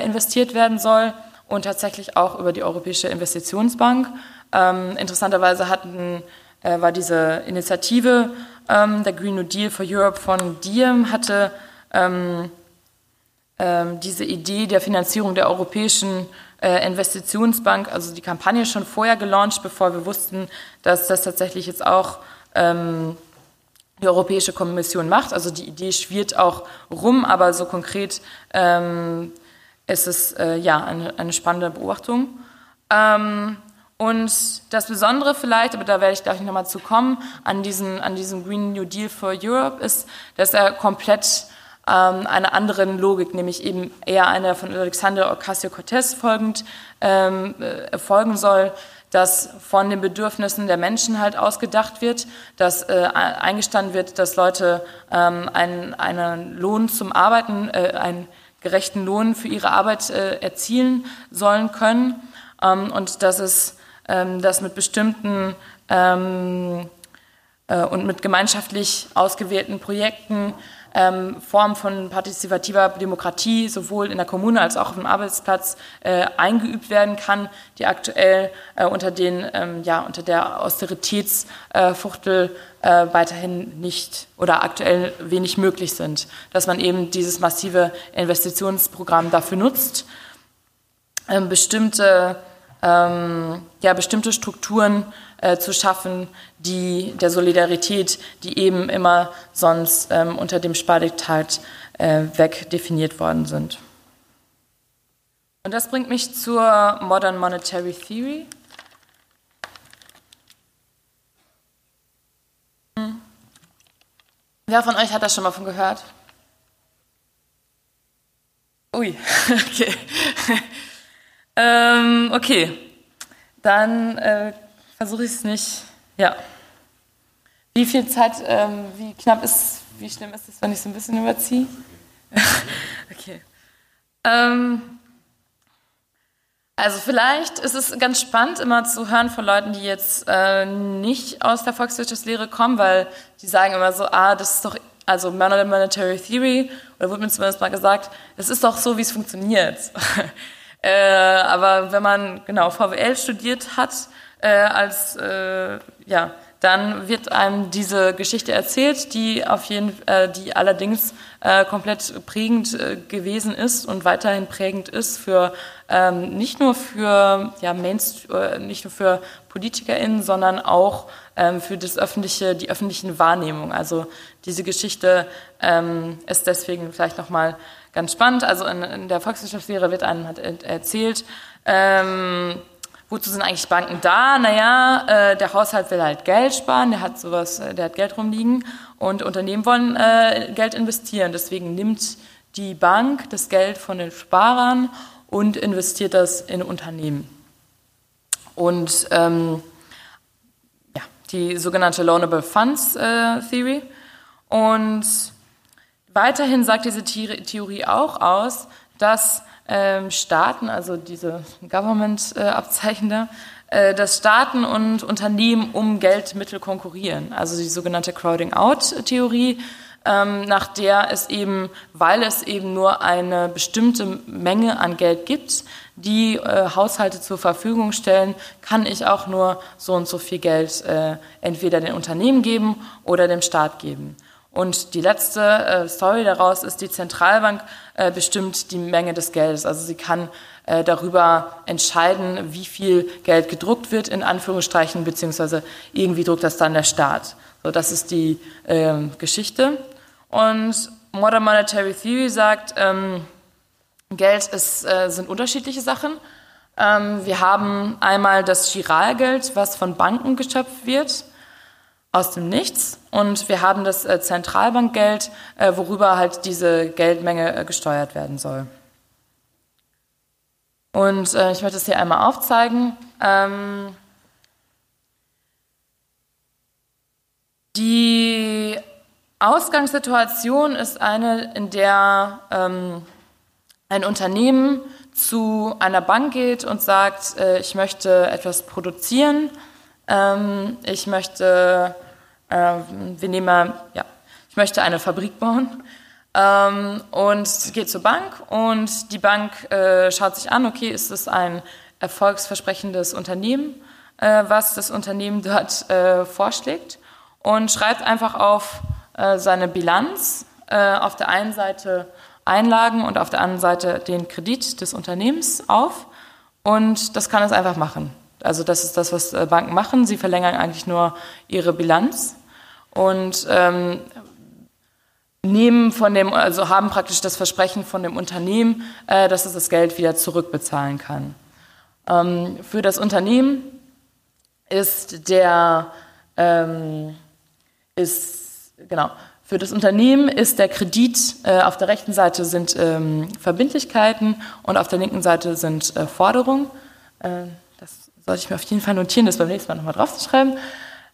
investiert werden soll und tatsächlich auch über die Europäische Investitionsbank. Ähm, interessanterweise hatten, war diese Initiative, ähm, der Green New Deal for Europe von Diem, hatte ähm, diese Idee der Finanzierung der Europäischen äh, Investitionsbank, also die Kampagne schon vorher gelauncht, bevor wir wussten, dass das tatsächlich jetzt auch ähm, die Europäische Kommission macht. Also die Idee schwirrt auch rum, aber so konkret ähm, ist es äh, ja eine, eine, spannende Beobachtung. Ähm, und das Besondere vielleicht, aber da werde ich gleich nochmal zu kommen, an, diesen, an diesem Green New Deal for Europe ist, dass er komplett ähm, einer anderen Logik, nämlich eben eher einer von Alexander Ocasio-Cortez folgend ähm, äh, folgen soll, dass von den Bedürfnissen der Menschen halt ausgedacht wird, dass äh, eingestanden wird, dass Leute ähm, einen, einen Lohn zum Arbeiten, äh, einen gerechten Lohn für ihre Arbeit äh, erzielen sollen können. Ähm, und dass es ähm, dass mit bestimmten ähm, äh, und mit gemeinschaftlich ausgewählten Projekten ähm, Formen von partizipativer Demokratie sowohl in der Kommune als auch auf dem Arbeitsplatz äh, eingeübt werden kann, die aktuell äh, unter den ähm, ja unter der Austeritätsfuchtel äh, weiterhin nicht oder aktuell wenig möglich sind, dass man eben dieses massive Investitionsprogramm dafür nutzt, ähm, bestimmte ähm, ja bestimmte Strukturen äh, zu schaffen, die der Solidarität, die eben immer sonst ähm, unter dem Spardiktat äh, wegdefiniert worden sind. Und das bringt mich zur Modern Monetary Theory. Wer von euch hat das schon mal von gehört? Ui, okay. Ähm, okay, dann äh, versuche ich es nicht. Ja. Wie viel Zeit, ähm, wie knapp ist, wie schlimm ist es, wenn ich so ein bisschen überziehe? okay. Ähm, also vielleicht ist es ganz spannend, immer zu hören von Leuten, die jetzt äh, nicht aus der Volkswirtschaftslehre kommen, weil die sagen immer so, ah, das ist doch, also Monetary Theory, oder wurde mir zumindest mal gesagt, es ist doch so, wie es funktioniert. äh, aber wenn man genau VWL studiert hat, äh, als äh, ja, dann wird einem diese Geschichte erzählt, die auf jeden, äh, die allerdings äh, komplett prägend äh, gewesen ist und weiterhin prägend ist für ähm, nicht nur für ja, Mainst äh, nicht nur für PolitikerInnen, sondern auch ähm, für das öffentliche, die öffentlichen Wahrnehmung. Also diese Geschichte ähm, ist deswegen vielleicht nochmal ganz spannend. Also in, in der Volkswirtschaftslehre wird einem hat erzählt, ähm, wozu sind eigentlich Banken da? Naja, äh, der Haushalt will halt Geld sparen, der hat sowas, äh, der hat Geld rumliegen und Unternehmen wollen äh, Geld investieren. Deswegen nimmt die Bank das Geld von den Sparern und investiert das in Unternehmen. Und ähm, ja, die sogenannte Loanable Funds äh, Theory. Und weiterhin sagt diese Theorie auch aus, dass ähm, Staaten, also diese Government-Abzeichen da, äh, dass Staaten und Unternehmen um Geldmittel konkurrieren. Also die sogenannte Crowding-out-Theorie, ähm, nach der es eben, weil es eben nur eine bestimmte Menge an Geld gibt, die äh, Haushalte zur Verfügung stellen, kann ich auch nur so und so viel Geld äh, entweder den Unternehmen geben oder dem Staat geben. Und die letzte äh, Story daraus ist, die Zentralbank äh, bestimmt die Menge des Geldes. Also sie kann äh, darüber entscheiden, wie viel Geld gedruckt wird, in Anführungsstrichen, beziehungsweise irgendwie druckt das dann der Staat. So, das ist die ähm, Geschichte. Und Modern Monetary Theory sagt, ähm, Geld ist, äh, sind unterschiedliche Sachen. Ähm, wir haben einmal das Giralgeld, was von Banken geschöpft wird aus dem Nichts. Und wir haben das äh, Zentralbankgeld, äh, worüber halt diese Geldmenge äh, gesteuert werden soll. Und ich möchte es hier einmal aufzeigen. Ähm, die Ausgangssituation ist eine, in der ähm, ein Unternehmen zu einer Bank geht und sagt, ich möchte etwas produzieren ähm, ich möchte, äh, wir nehmen mal, ja, ich möchte eine Fabrik bauen ähm, und geht zur Bank und die Bank äh, schaut sich an, okay, ist es ein erfolgsversprechendes Unternehmen, äh, was das Unternehmen dort äh, vorschlägt und schreibt einfach auf äh, seine Bilanz, äh, auf der einen Seite Einlagen und auf der anderen Seite den Kredit des Unternehmens auf und das kann es einfach machen. Also das ist das, was äh, Banken machen. Sie verlängern eigentlich nur ihre Bilanz und ähm, nehmen von dem, also haben praktisch das Versprechen von dem Unternehmen, äh, dass es das Geld wieder zurückbezahlen kann. Ähm, für das Unternehmen ist der ähm, ist genau für das Unternehmen ist der Kredit äh, auf der rechten Seite sind ähm, Verbindlichkeiten und auf der linken Seite sind äh, Forderungen. Sollte ich mir auf jeden Fall notieren, das beim nächsten Mal nochmal draufzuschreiben.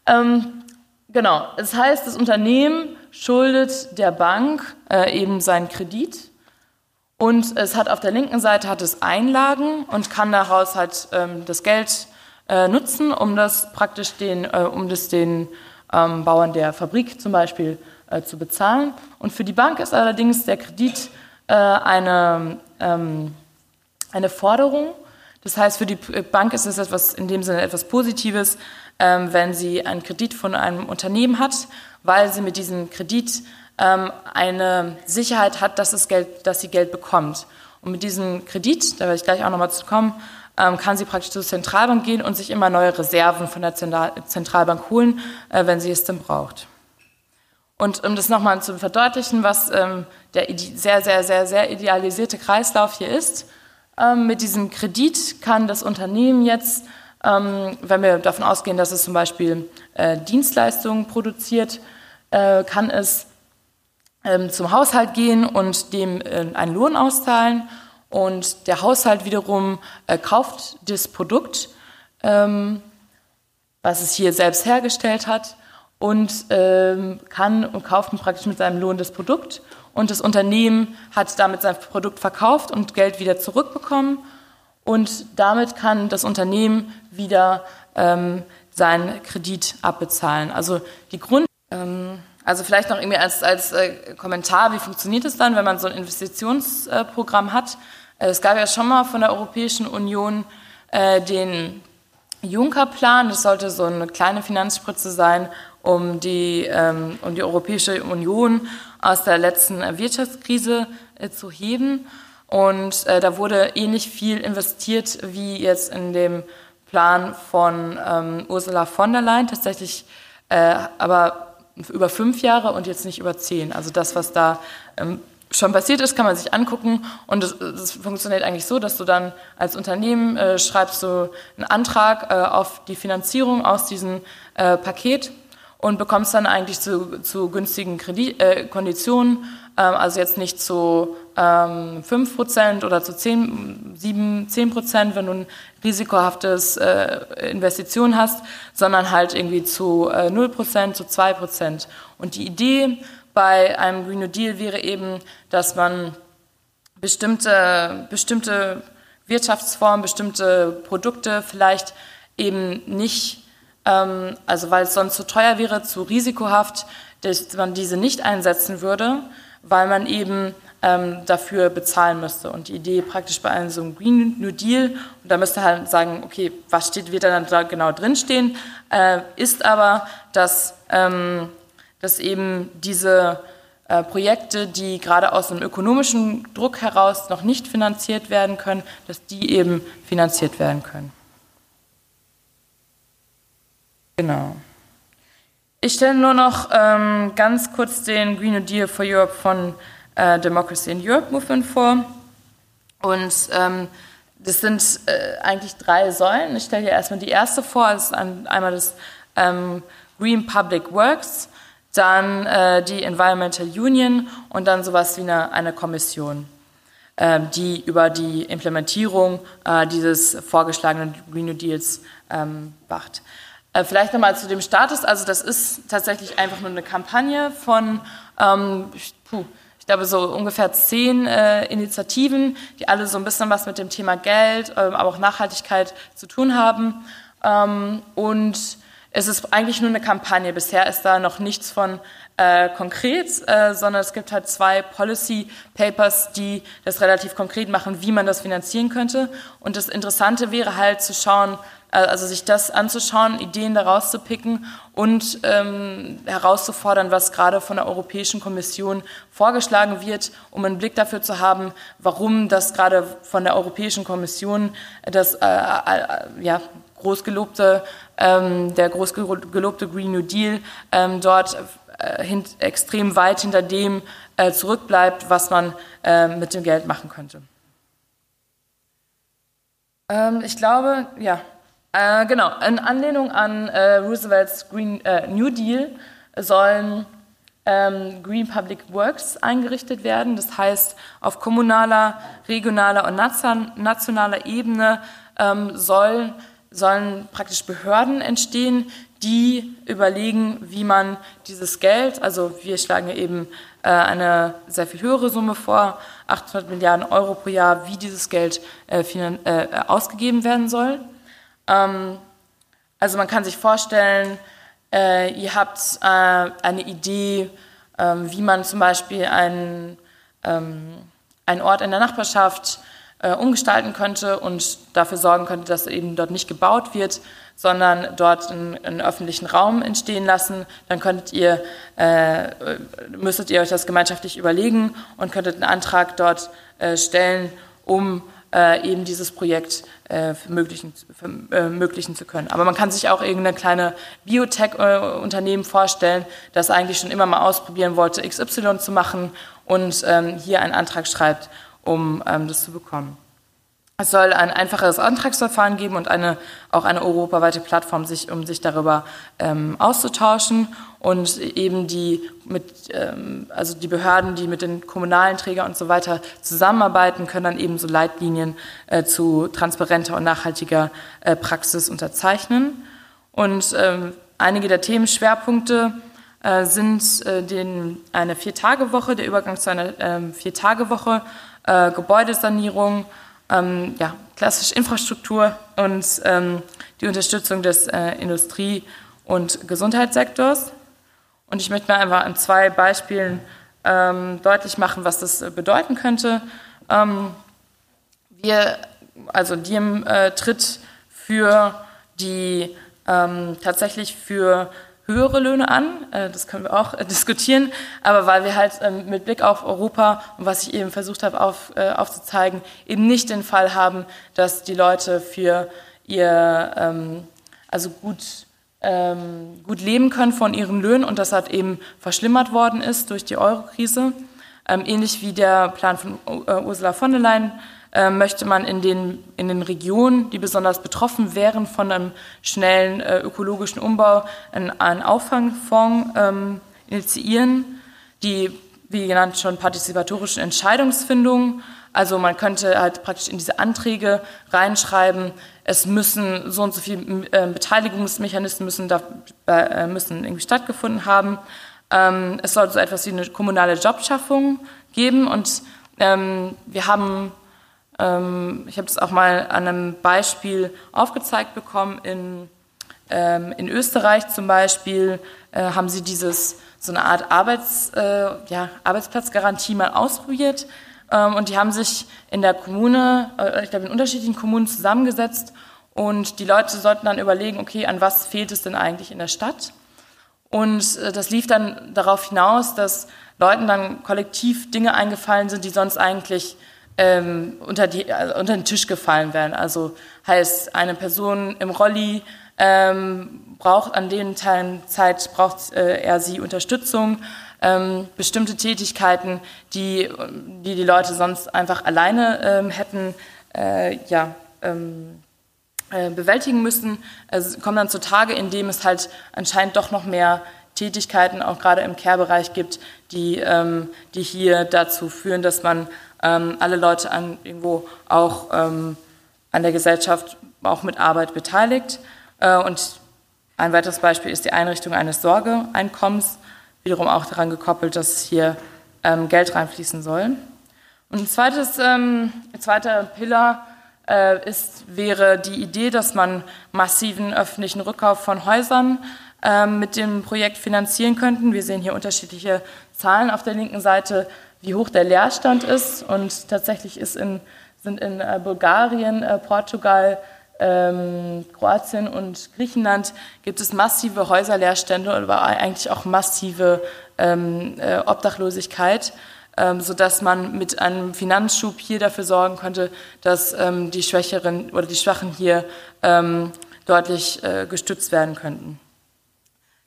Ähm, genau, das heißt, das Unternehmen schuldet der Bank äh, eben seinen Kredit und es hat auf der linken Seite hat es Einlagen und kann daraus halt ähm, das Geld äh, nutzen, um das praktisch den, äh, um das den ähm, Bauern der Fabrik zum Beispiel äh, zu bezahlen. Und für die Bank ist allerdings der Kredit äh, eine, ähm, eine Forderung das heißt, für die Bank ist es etwas, in dem Sinne etwas Positives, ähm, wenn sie einen Kredit von einem Unternehmen hat, weil sie mit diesem Kredit ähm, eine Sicherheit hat, dass, es Geld, dass sie Geld bekommt. Und mit diesem Kredit, da werde ich gleich auch nochmal zu kommen, ähm, kann sie praktisch zur Zentralbank gehen und sich immer neue Reserven von der Zentralbank holen, äh, wenn sie es denn braucht. Und um das nochmal zu verdeutlichen, was ähm, der sehr, sehr, sehr, sehr idealisierte Kreislauf hier ist, mit diesem Kredit kann das Unternehmen jetzt, ähm, wenn wir davon ausgehen, dass es zum Beispiel äh, Dienstleistungen produziert, äh, kann es ähm, zum Haushalt gehen und dem äh, einen Lohn auszahlen. Und der Haushalt wiederum kauft das Produkt, was es hier selbst hergestellt hat, und kann und kauft praktisch mit seinem Lohn das Produkt und das Unternehmen hat damit sein Produkt verkauft und Geld wieder zurückbekommen und damit kann das Unternehmen wieder ähm, seinen Kredit abbezahlen. Also die Grund ähm, also vielleicht noch irgendwie als, als äh, Kommentar, wie funktioniert es dann, wenn man so ein Investitionsprogramm äh, hat? Äh, es gab ja schon mal von der Europäischen Union äh, den Juncker-Plan. Das sollte so eine kleine Finanzspritze sein, um die, ähm, um die Europäische Union aus der letzten Wirtschaftskrise äh, zu heben. Und äh, da wurde ähnlich viel investiert wie jetzt in dem Plan von ähm, Ursula von der Leyen. Tatsächlich äh, aber über fünf Jahre und jetzt nicht über zehn. Also das, was da ähm, schon passiert ist, kann man sich angucken und es funktioniert eigentlich so, dass du dann als Unternehmen äh, schreibst du einen Antrag äh, auf die Finanzierung aus diesem äh, Paket und bekommst dann eigentlich zu, zu günstigen Kredit, äh, Konditionen, ähm, also jetzt nicht zu ähm, 5% oder zu 10, 7, 10%, wenn du ein risikohaftes äh, Investition hast, sondern halt irgendwie zu äh, 0%, zu 2%. Und die Idee bei einem Green New Deal wäre eben, dass man bestimmte, bestimmte Wirtschaftsformen, bestimmte Produkte vielleicht eben nicht, ähm, also weil es sonst zu teuer wäre, zu risikohaft, dass man diese nicht einsetzen würde, weil man eben ähm, dafür bezahlen müsste. Und die Idee praktisch bei einem so einem Green New Deal, und da müsste halt sagen, okay, was steht, wird dann da genau drinstehen, äh, ist aber, dass ähm, dass eben diese äh, Projekte, die gerade aus einem ökonomischen Druck heraus noch nicht finanziert werden können, dass die eben finanziert werden können. Genau. Ich stelle nur noch ähm, ganz kurz den Green New Deal for Europe von äh, Democracy in Europe Movement vor. Und ähm, das sind äh, eigentlich drei Säulen. Ich stelle hier erstmal die erste vor. Das ist einmal das ähm, Green Public Works dann äh, die Environmental Union und dann sowas wie eine, eine Kommission, äh, die über die Implementierung äh, dieses vorgeschlagenen Green New Deals ähm, wacht. Äh, vielleicht nochmal zu dem Status. Also das ist tatsächlich einfach nur eine Kampagne von, ähm, puh, ich glaube, so ungefähr zehn äh, Initiativen, die alle so ein bisschen was mit dem Thema Geld, ähm, aber auch Nachhaltigkeit zu tun haben. Ähm, und es ist eigentlich nur eine Kampagne. Bisher ist da noch nichts von äh, konkret, äh, sondern es gibt halt zwei Policy Papers, die das relativ konkret machen, wie man das finanzieren könnte. Und das Interessante wäre halt zu schauen, äh, also sich das anzuschauen, Ideen daraus zu picken und ähm, herauszufordern, was gerade von der Europäischen Kommission vorgeschlagen wird, um einen Blick dafür zu haben, warum das gerade von der Europäischen Kommission das äh, äh, ja, großgelobte, ähm, der großgelobte Green New Deal ähm, dort äh, hin, extrem weit hinter dem äh, zurückbleibt, was man äh, mit dem Geld machen könnte. Ähm, ich glaube, ja, äh, genau, in Anlehnung an äh, Roosevelts Green äh, New Deal sollen ähm, Green Public Works eingerichtet werden. Das heißt, auf kommunaler, regionaler und nationaler Ebene ähm, sollen sollen praktisch Behörden entstehen, die überlegen, wie man dieses Geld, also wir schlagen eben äh, eine sehr viel höhere Summe vor, 800 Milliarden Euro pro Jahr, wie dieses Geld äh, äh, ausgegeben werden soll. Ähm, also man kann sich vorstellen, ihr habt eine Idee, ähm, wie man zum Beispiel einen, ähm, einen Ort in der Nachbarschaft umgestalten könnte und dafür sorgen könnte, dass eben dort nicht gebaut wird, sondern dort einen, öffentlichen Raum entstehen lassen, dann könntet ihr, äh, müsstet ihr euch das gemeinschaftlich überlegen und könntet einen Antrag dort äh, stellen, um äh, eben dieses Projekt äh, ermöglichen, ermöglichen zu können. Aber man kann sich auch irgendeine kleine Biotech-Unternehmen vorstellen, das eigentlich schon immer mal ausprobieren wollte, XY zu machen und ähm, hier einen Antrag schreibt um ähm, das zu bekommen. Es soll ein einfaches Antragsverfahren geben und eine, auch eine europaweite Plattform, sich, um sich darüber ähm, auszutauschen und eben die, mit, ähm, also die Behörden, die mit den kommunalen Trägern und so weiter zusammenarbeiten, können dann eben so Leitlinien äh, zu transparenter und nachhaltiger äh, Praxis unterzeichnen. Und ähm, einige der Themenschwerpunkte äh, sind äh, den, eine Vier-Tage-Woche, der Übergang zu einer ähm, Vier-Tage-Woche, äh, Gebäudesanierung, ähm, ja, klassische Infrastruktur und ähm, die Unterstützung des äh, Industrie- und Gesundheitssektors. Und ich möchte mal einfach an zwei Beispielen ähm, deutlich machen, was das äh, bedeuten könnte. Ähm, wir, also Diem äh, tritt für die ähm, tatsächlich für höhere Löhne an. Äh, das können wir auch äh, diskutieren. Aber weil wir halt ähm, mit Blick auf Europa und was ich eben versucht habe auf, äh, aufzuzeigen, eben nicht den Fall haben, dass die Leute für ihr, ähm, also gut, ähm, gut leben können von ihren Löhnen und das halt eben verschlimmert worden ist durch die Eurokrise. ähnlich wie der Plan von Ursula von der Leyen äh, möchte man in den, in den Regionen, die besonders betroffen wären von einem schnellen äh, ökologischen Umbau, einen, einen Auffangfonds ähm, initiieren, die, wie genannt, schon partizipatorischen Entscheidungsfindungen. Also man könnte halt praktisch in diese Anträge reinschreiben, es müssen so und so viele äh, Beteiligungsmechanismen müssen, da, äh, müssen irgendwie stattgefunden haben. Ähm, es soll so etwas wie eine kommunale Jobschaffung geben und ähm, wir haben ähm, ich habe das auch mal an einem Beispiel aufgezeigt bekommen. In, ähm, in Österreich zum Beispiel äh, haben sie dieses so eine Art Arbeits, äh, ja, Arbeitsplatzgarantie mal ausprobiert. Ähm, und die haben sich in der Kommune, äh, ich glaube in unterschiedlichen Kommunen zusammengesetzt und die Leute sollten dann überlegen, okay, an was fehlt es denn eigentlich in der Stadt? Und äh, das lief dann darauf hinaus, dass Leuten dann kollektiv Dinge eingefallen sind, die sonst eigentlich ähm, unter, die, also unter den Tisch gefallen werden. Also heißt, eine Person im Rolli ähm, braucht an den Teilen Zeit, braucht äh, er sie Unterstützung. Ähm, bestimmte Tätigkeiten, die, die die Leute sonst einfach alleine ähm, hätten, äh, ja, ähm, äh, bewältigen müssen, also kommen dann zutage, indem es halt anscheinend doch noch mehr Tätigkeiten, auch gerade im Care-Bereich gibt, die, ähm, die hier dazu führen, dass man ähm, alle Leute an, irgendwo auch ähm, an der Gesellschaft auch mit Arbeit beteiligt. Äh, und ein weiteres Beispiel ist die Einrichtung eines Sorgeeinkommens, wiederum auch daran gekoppelt, dass hier ähm, Geld reinfließen soll. Und ein zweites, ähm, ein zweiter Pillar äh, ist, wäre die Idee, dass man massiven öffentlichen Rückkauf von Häusern äh, mit dem Projekt finanzieren könnten. Wir sehen hier unterschiedliche Zahlen auf der linken Seite wie hoch der Leerstand ist. Und tatsächlich ist in, sind in äh, Bulgarien, äh, Portugal, ähm, Kroatien und Griechenland gibt es massive Häuserleerstände und eigentlich auch massive ähm, äh, Obdachlosigkeit, ähm, sodass man mit einem Finanzschub hier dafür sorgen konnte, dass ähm, die Schwächeren oder die Schwachen hier ähm, deutlich äh, gestützt werden könnten.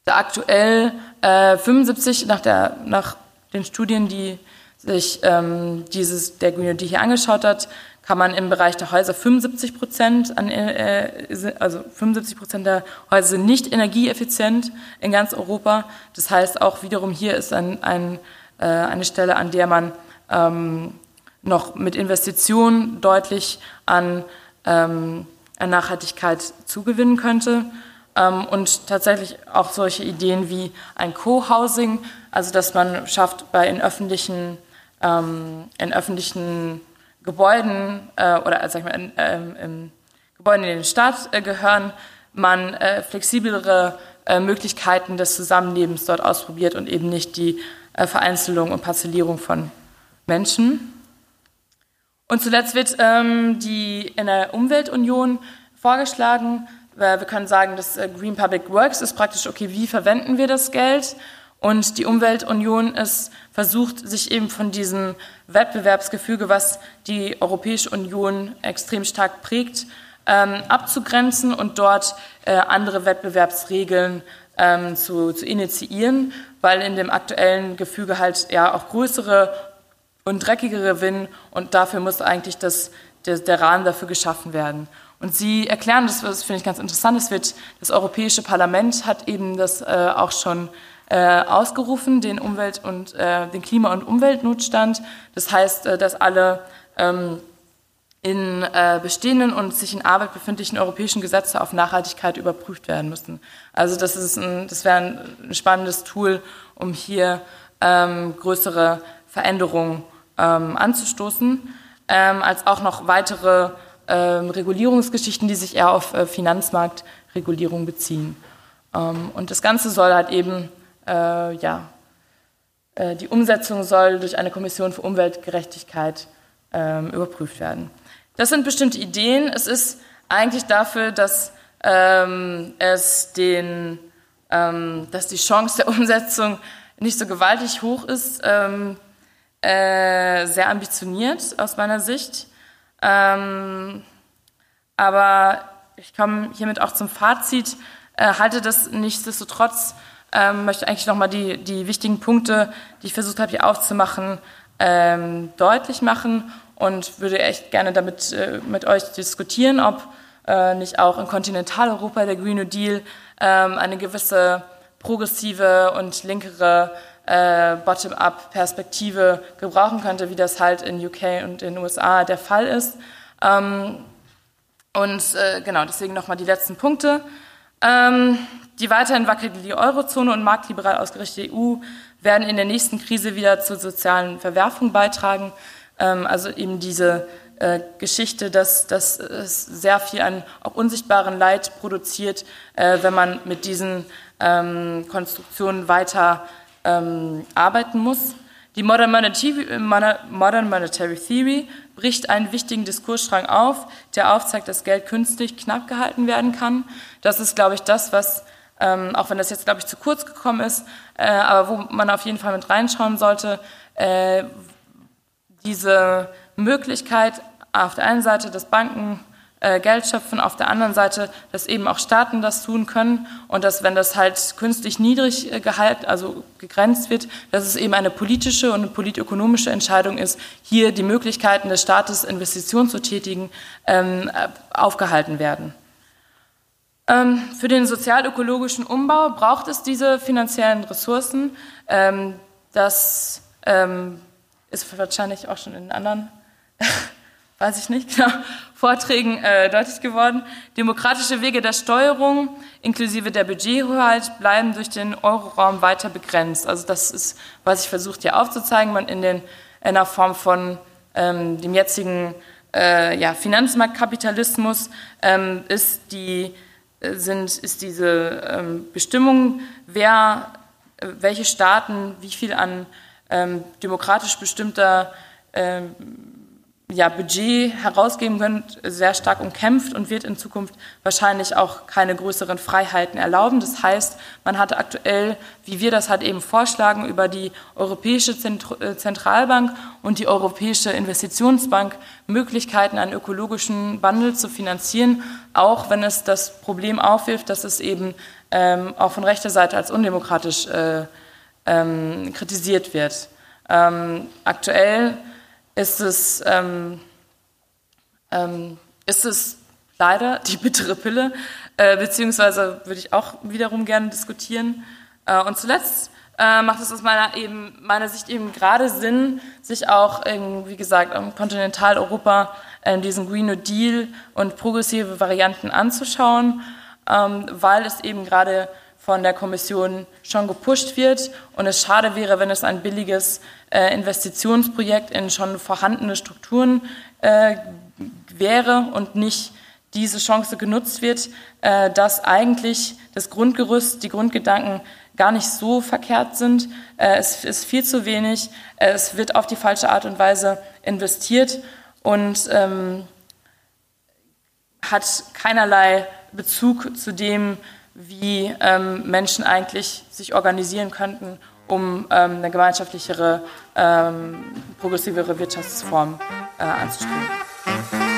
Da aktuell äh, 75 nach, der, nach den Studien, die sich ähm, dieses, der die hier angeschaut hat, kann man im Bereich der Häuser 75 Prozent, an, äh, also 75 Prozent der Häuser sind nicht energieeffizient in ganz Europa. Das heißt, auch wiederum hier ist ein, ein, äh, eine Stelle, an der man ähm, noch mit Investitionen deutlich an, ähm, an Nachhaltigkeit zugewinnen könnte. Ähm, und tatsächlich auch solche Ideen wie ein Co-Housing, also dass man schafft, bei in öffentlichen ähm, in öffentlichen Gebäuden äh, oder sag ich mal, in, ähm, in Gebäuden, in den Staat äh, gehören, man äh, flexiblere äh, Möglichkeiten des Zusammenlebens dort ausprobiert und eben nicht die äh, Vereinzelung und Parzellierung von Menschen. Und zuletzt wird ähm, die in der Umweltunion vorgeschlagen. Wir können sagen, dass äh, Green Public Works ist praktisch, okay, wie verwenden wir das Geld? Und die Umweltunion ist versucht, sich eben von diesem Wettbewerbsgefüge, was die Europäische Union extrem stark prägt, ähm, abzugrenzen und dort äh, andere Wettbewerbsregeln ähm, zu, zu initiieren, weil in dem aktuellen Gefüge halt ja auch größere und dreckigere gewinnen und dafür muss eigentlich das, der, der Rahmen dafür geschaffen werden. Und Sie erklären, das, das finde ich ganz interessant, das, wird, das Europäische Parlament hat eben das äh, auch schon äh, ausgerufen, den Umwelt- und äh, den Klima- und Umweltnotstand. Das heißt, äh, dass alle ähm, in äh, bestehenden und sich in Arbeit befindlichen europäischen Gesetze auf Nachhaltigkeit überprüft werden müssen. Also das ist ein, das wäre ein, spannendes Tool, um hier ähm, größere Veränderungen ähm, anzustoßen, ähm, als auch noch weitere ähm, Regulierungsgeschichten, die sich eher auf äh, Finanzmarktregulierung beziehen. Ähm, und das Ganze soll halt eben äh, ja, äh, die Umsetzung soll durch eine Kommission für Umweltgerechtigkeit äh, überprüft werden. Das sind bestimmte Ideen. Es ist eigentlich dafür, dass ähm, es den, ähm, dass die Chance der Umsetzung nicht so gewaltig hoch ist, ähm, äh, sehr ambitioniert aus meiner Sicht. Ähm, aber ich komme hiermit auch zum Fazit, äh, halte das nichtsdestotrotz, ähm, möchte eigentlich nochmal die, die wichtigen Punkte, die ich versucht habe hier aufzumachen, ähm, deutlich machen und würde echt gerne damit äh, mit euch diskutieren, ob äh, nicht auch in Kontinentaleuropa der Green New Deal ähm, eine gewisse progressive und linkere äh, Bottom-up-Perspektive gebrauchen könnte, wie das halt in UK und in den USA der Fall ist. Ähm, und äh, genau, deswegen nochmal die letzten Punkte. Ähm, die weiterhin wackelige Eurozone und marktliberal ausgerichtete EU werden in der nächsten Krise wieder zur sozialen Verwerfung beitragen. Ähm, also eben diese äh, Geschichte, dass, dass es sehr viel an auch unsichtbaren Leid produziert, äh, wenn man mit diesen ähm, Konstruktionen weiter ähm, arbeiten muss. Die Monetary, Modern Monetary Theory bricht einen wichtigen Diskursstrang auf, der aufzeigt, dass Geld künstlich knapp gehalten werden kann. Das ist, glaube ich, das, was, ähm, auch wenn das jetzt, glaube ich, zu kurz gekommen ist, äh, aber wo man auf jeden Fall mit reinschauen sollte, äh, diese Möglichkeit auf der einen Seite, dass Banken äh, Geld schöpfen, auf der anderen Seite, dass eben auch Staaten das tun können und dass, wenn das halt künstlich niedrig äh, gehalten, also gegrenzt wird, dass es eben eine politische und eine politökonomische Entscheidung ist, hier die Möglichkeiten des Staates, Investitionen zu tätigen, ähm, äh, aufgehalten werden. Ähm, für den sozial-ökologischen Umbau braucht es diese finanziellen Ressourcen. Ähm, das ähm, ist wahrscheinlich auch schon in anderen weiß ich nicht genau, Vorträgen äh, deutlich geworden. Demokratische Wege der Steuerung inklusive der Budgethoheit bleiben durch den Euroraum weiter begrenzt. Also das ist, was ich versucht hier aufzuzeigen, man in, den, in einer Form von dem jetzigen äh, Finanzmarktkapitalismus ist, die, sind, ist diese ähm, Bestimmung, wer, äh, welche Staaten wie viel an ähm, demokratisch bestimmter ähm, ja, Budget herausgeben können, sehr stark umkämpft und wird in Zukunft wahrscheinlich auch keine größeren Freiheiten erlauben. Das heißt, man hat aktuell, wie wir das halt eben vorschlagen, über die Europäische äh, Zentralbank und die Europäische Investitionsbank Möglichkeiten, einen ökologischen Wandel zu finanzieren, auch wenn es das Problem aufwirft, dass es eben ähm, auch von rechter Seite als undemokratisch äh, ähm, kritisiert wird. Ähm, aktuell ist es, ähm, ähm, ist es leider die bittere Pille, äh, beziehungsweise würde ich auch wiederum gerne diskutieren. Äh, und zuletzt äh, macht es aus meiner, eben, meiner Sicht eben gerade Sinn, sich auch, in, wie gesagt, im Kontinentaleuropa diesen Green New Deal und progressive Varianten anzuschauen, ähm, weil es eben gerade von der Kommission schon gepusht wird und es schade wäre, wenn es ein billiges äh, Investitionsprojekt in schon vorhandene Strukturen äh, wäre und nicht diese Chance genutzt wird, äh, dass eigentlich das Grundgerüst, die Grundgedanken gar nicht so verkehrt sind. Äh, es ist viel zu wenig, es wird auf die falsche Art und Weise investiert und ähm, hat keinerlei Bezug zu dem, wie ähm, Menschen eigentlich sich organisieren könnten, um ähm, eine gemeinschaftlichere, ähm, progressivere Wirtschaftsform äh, anzustreben.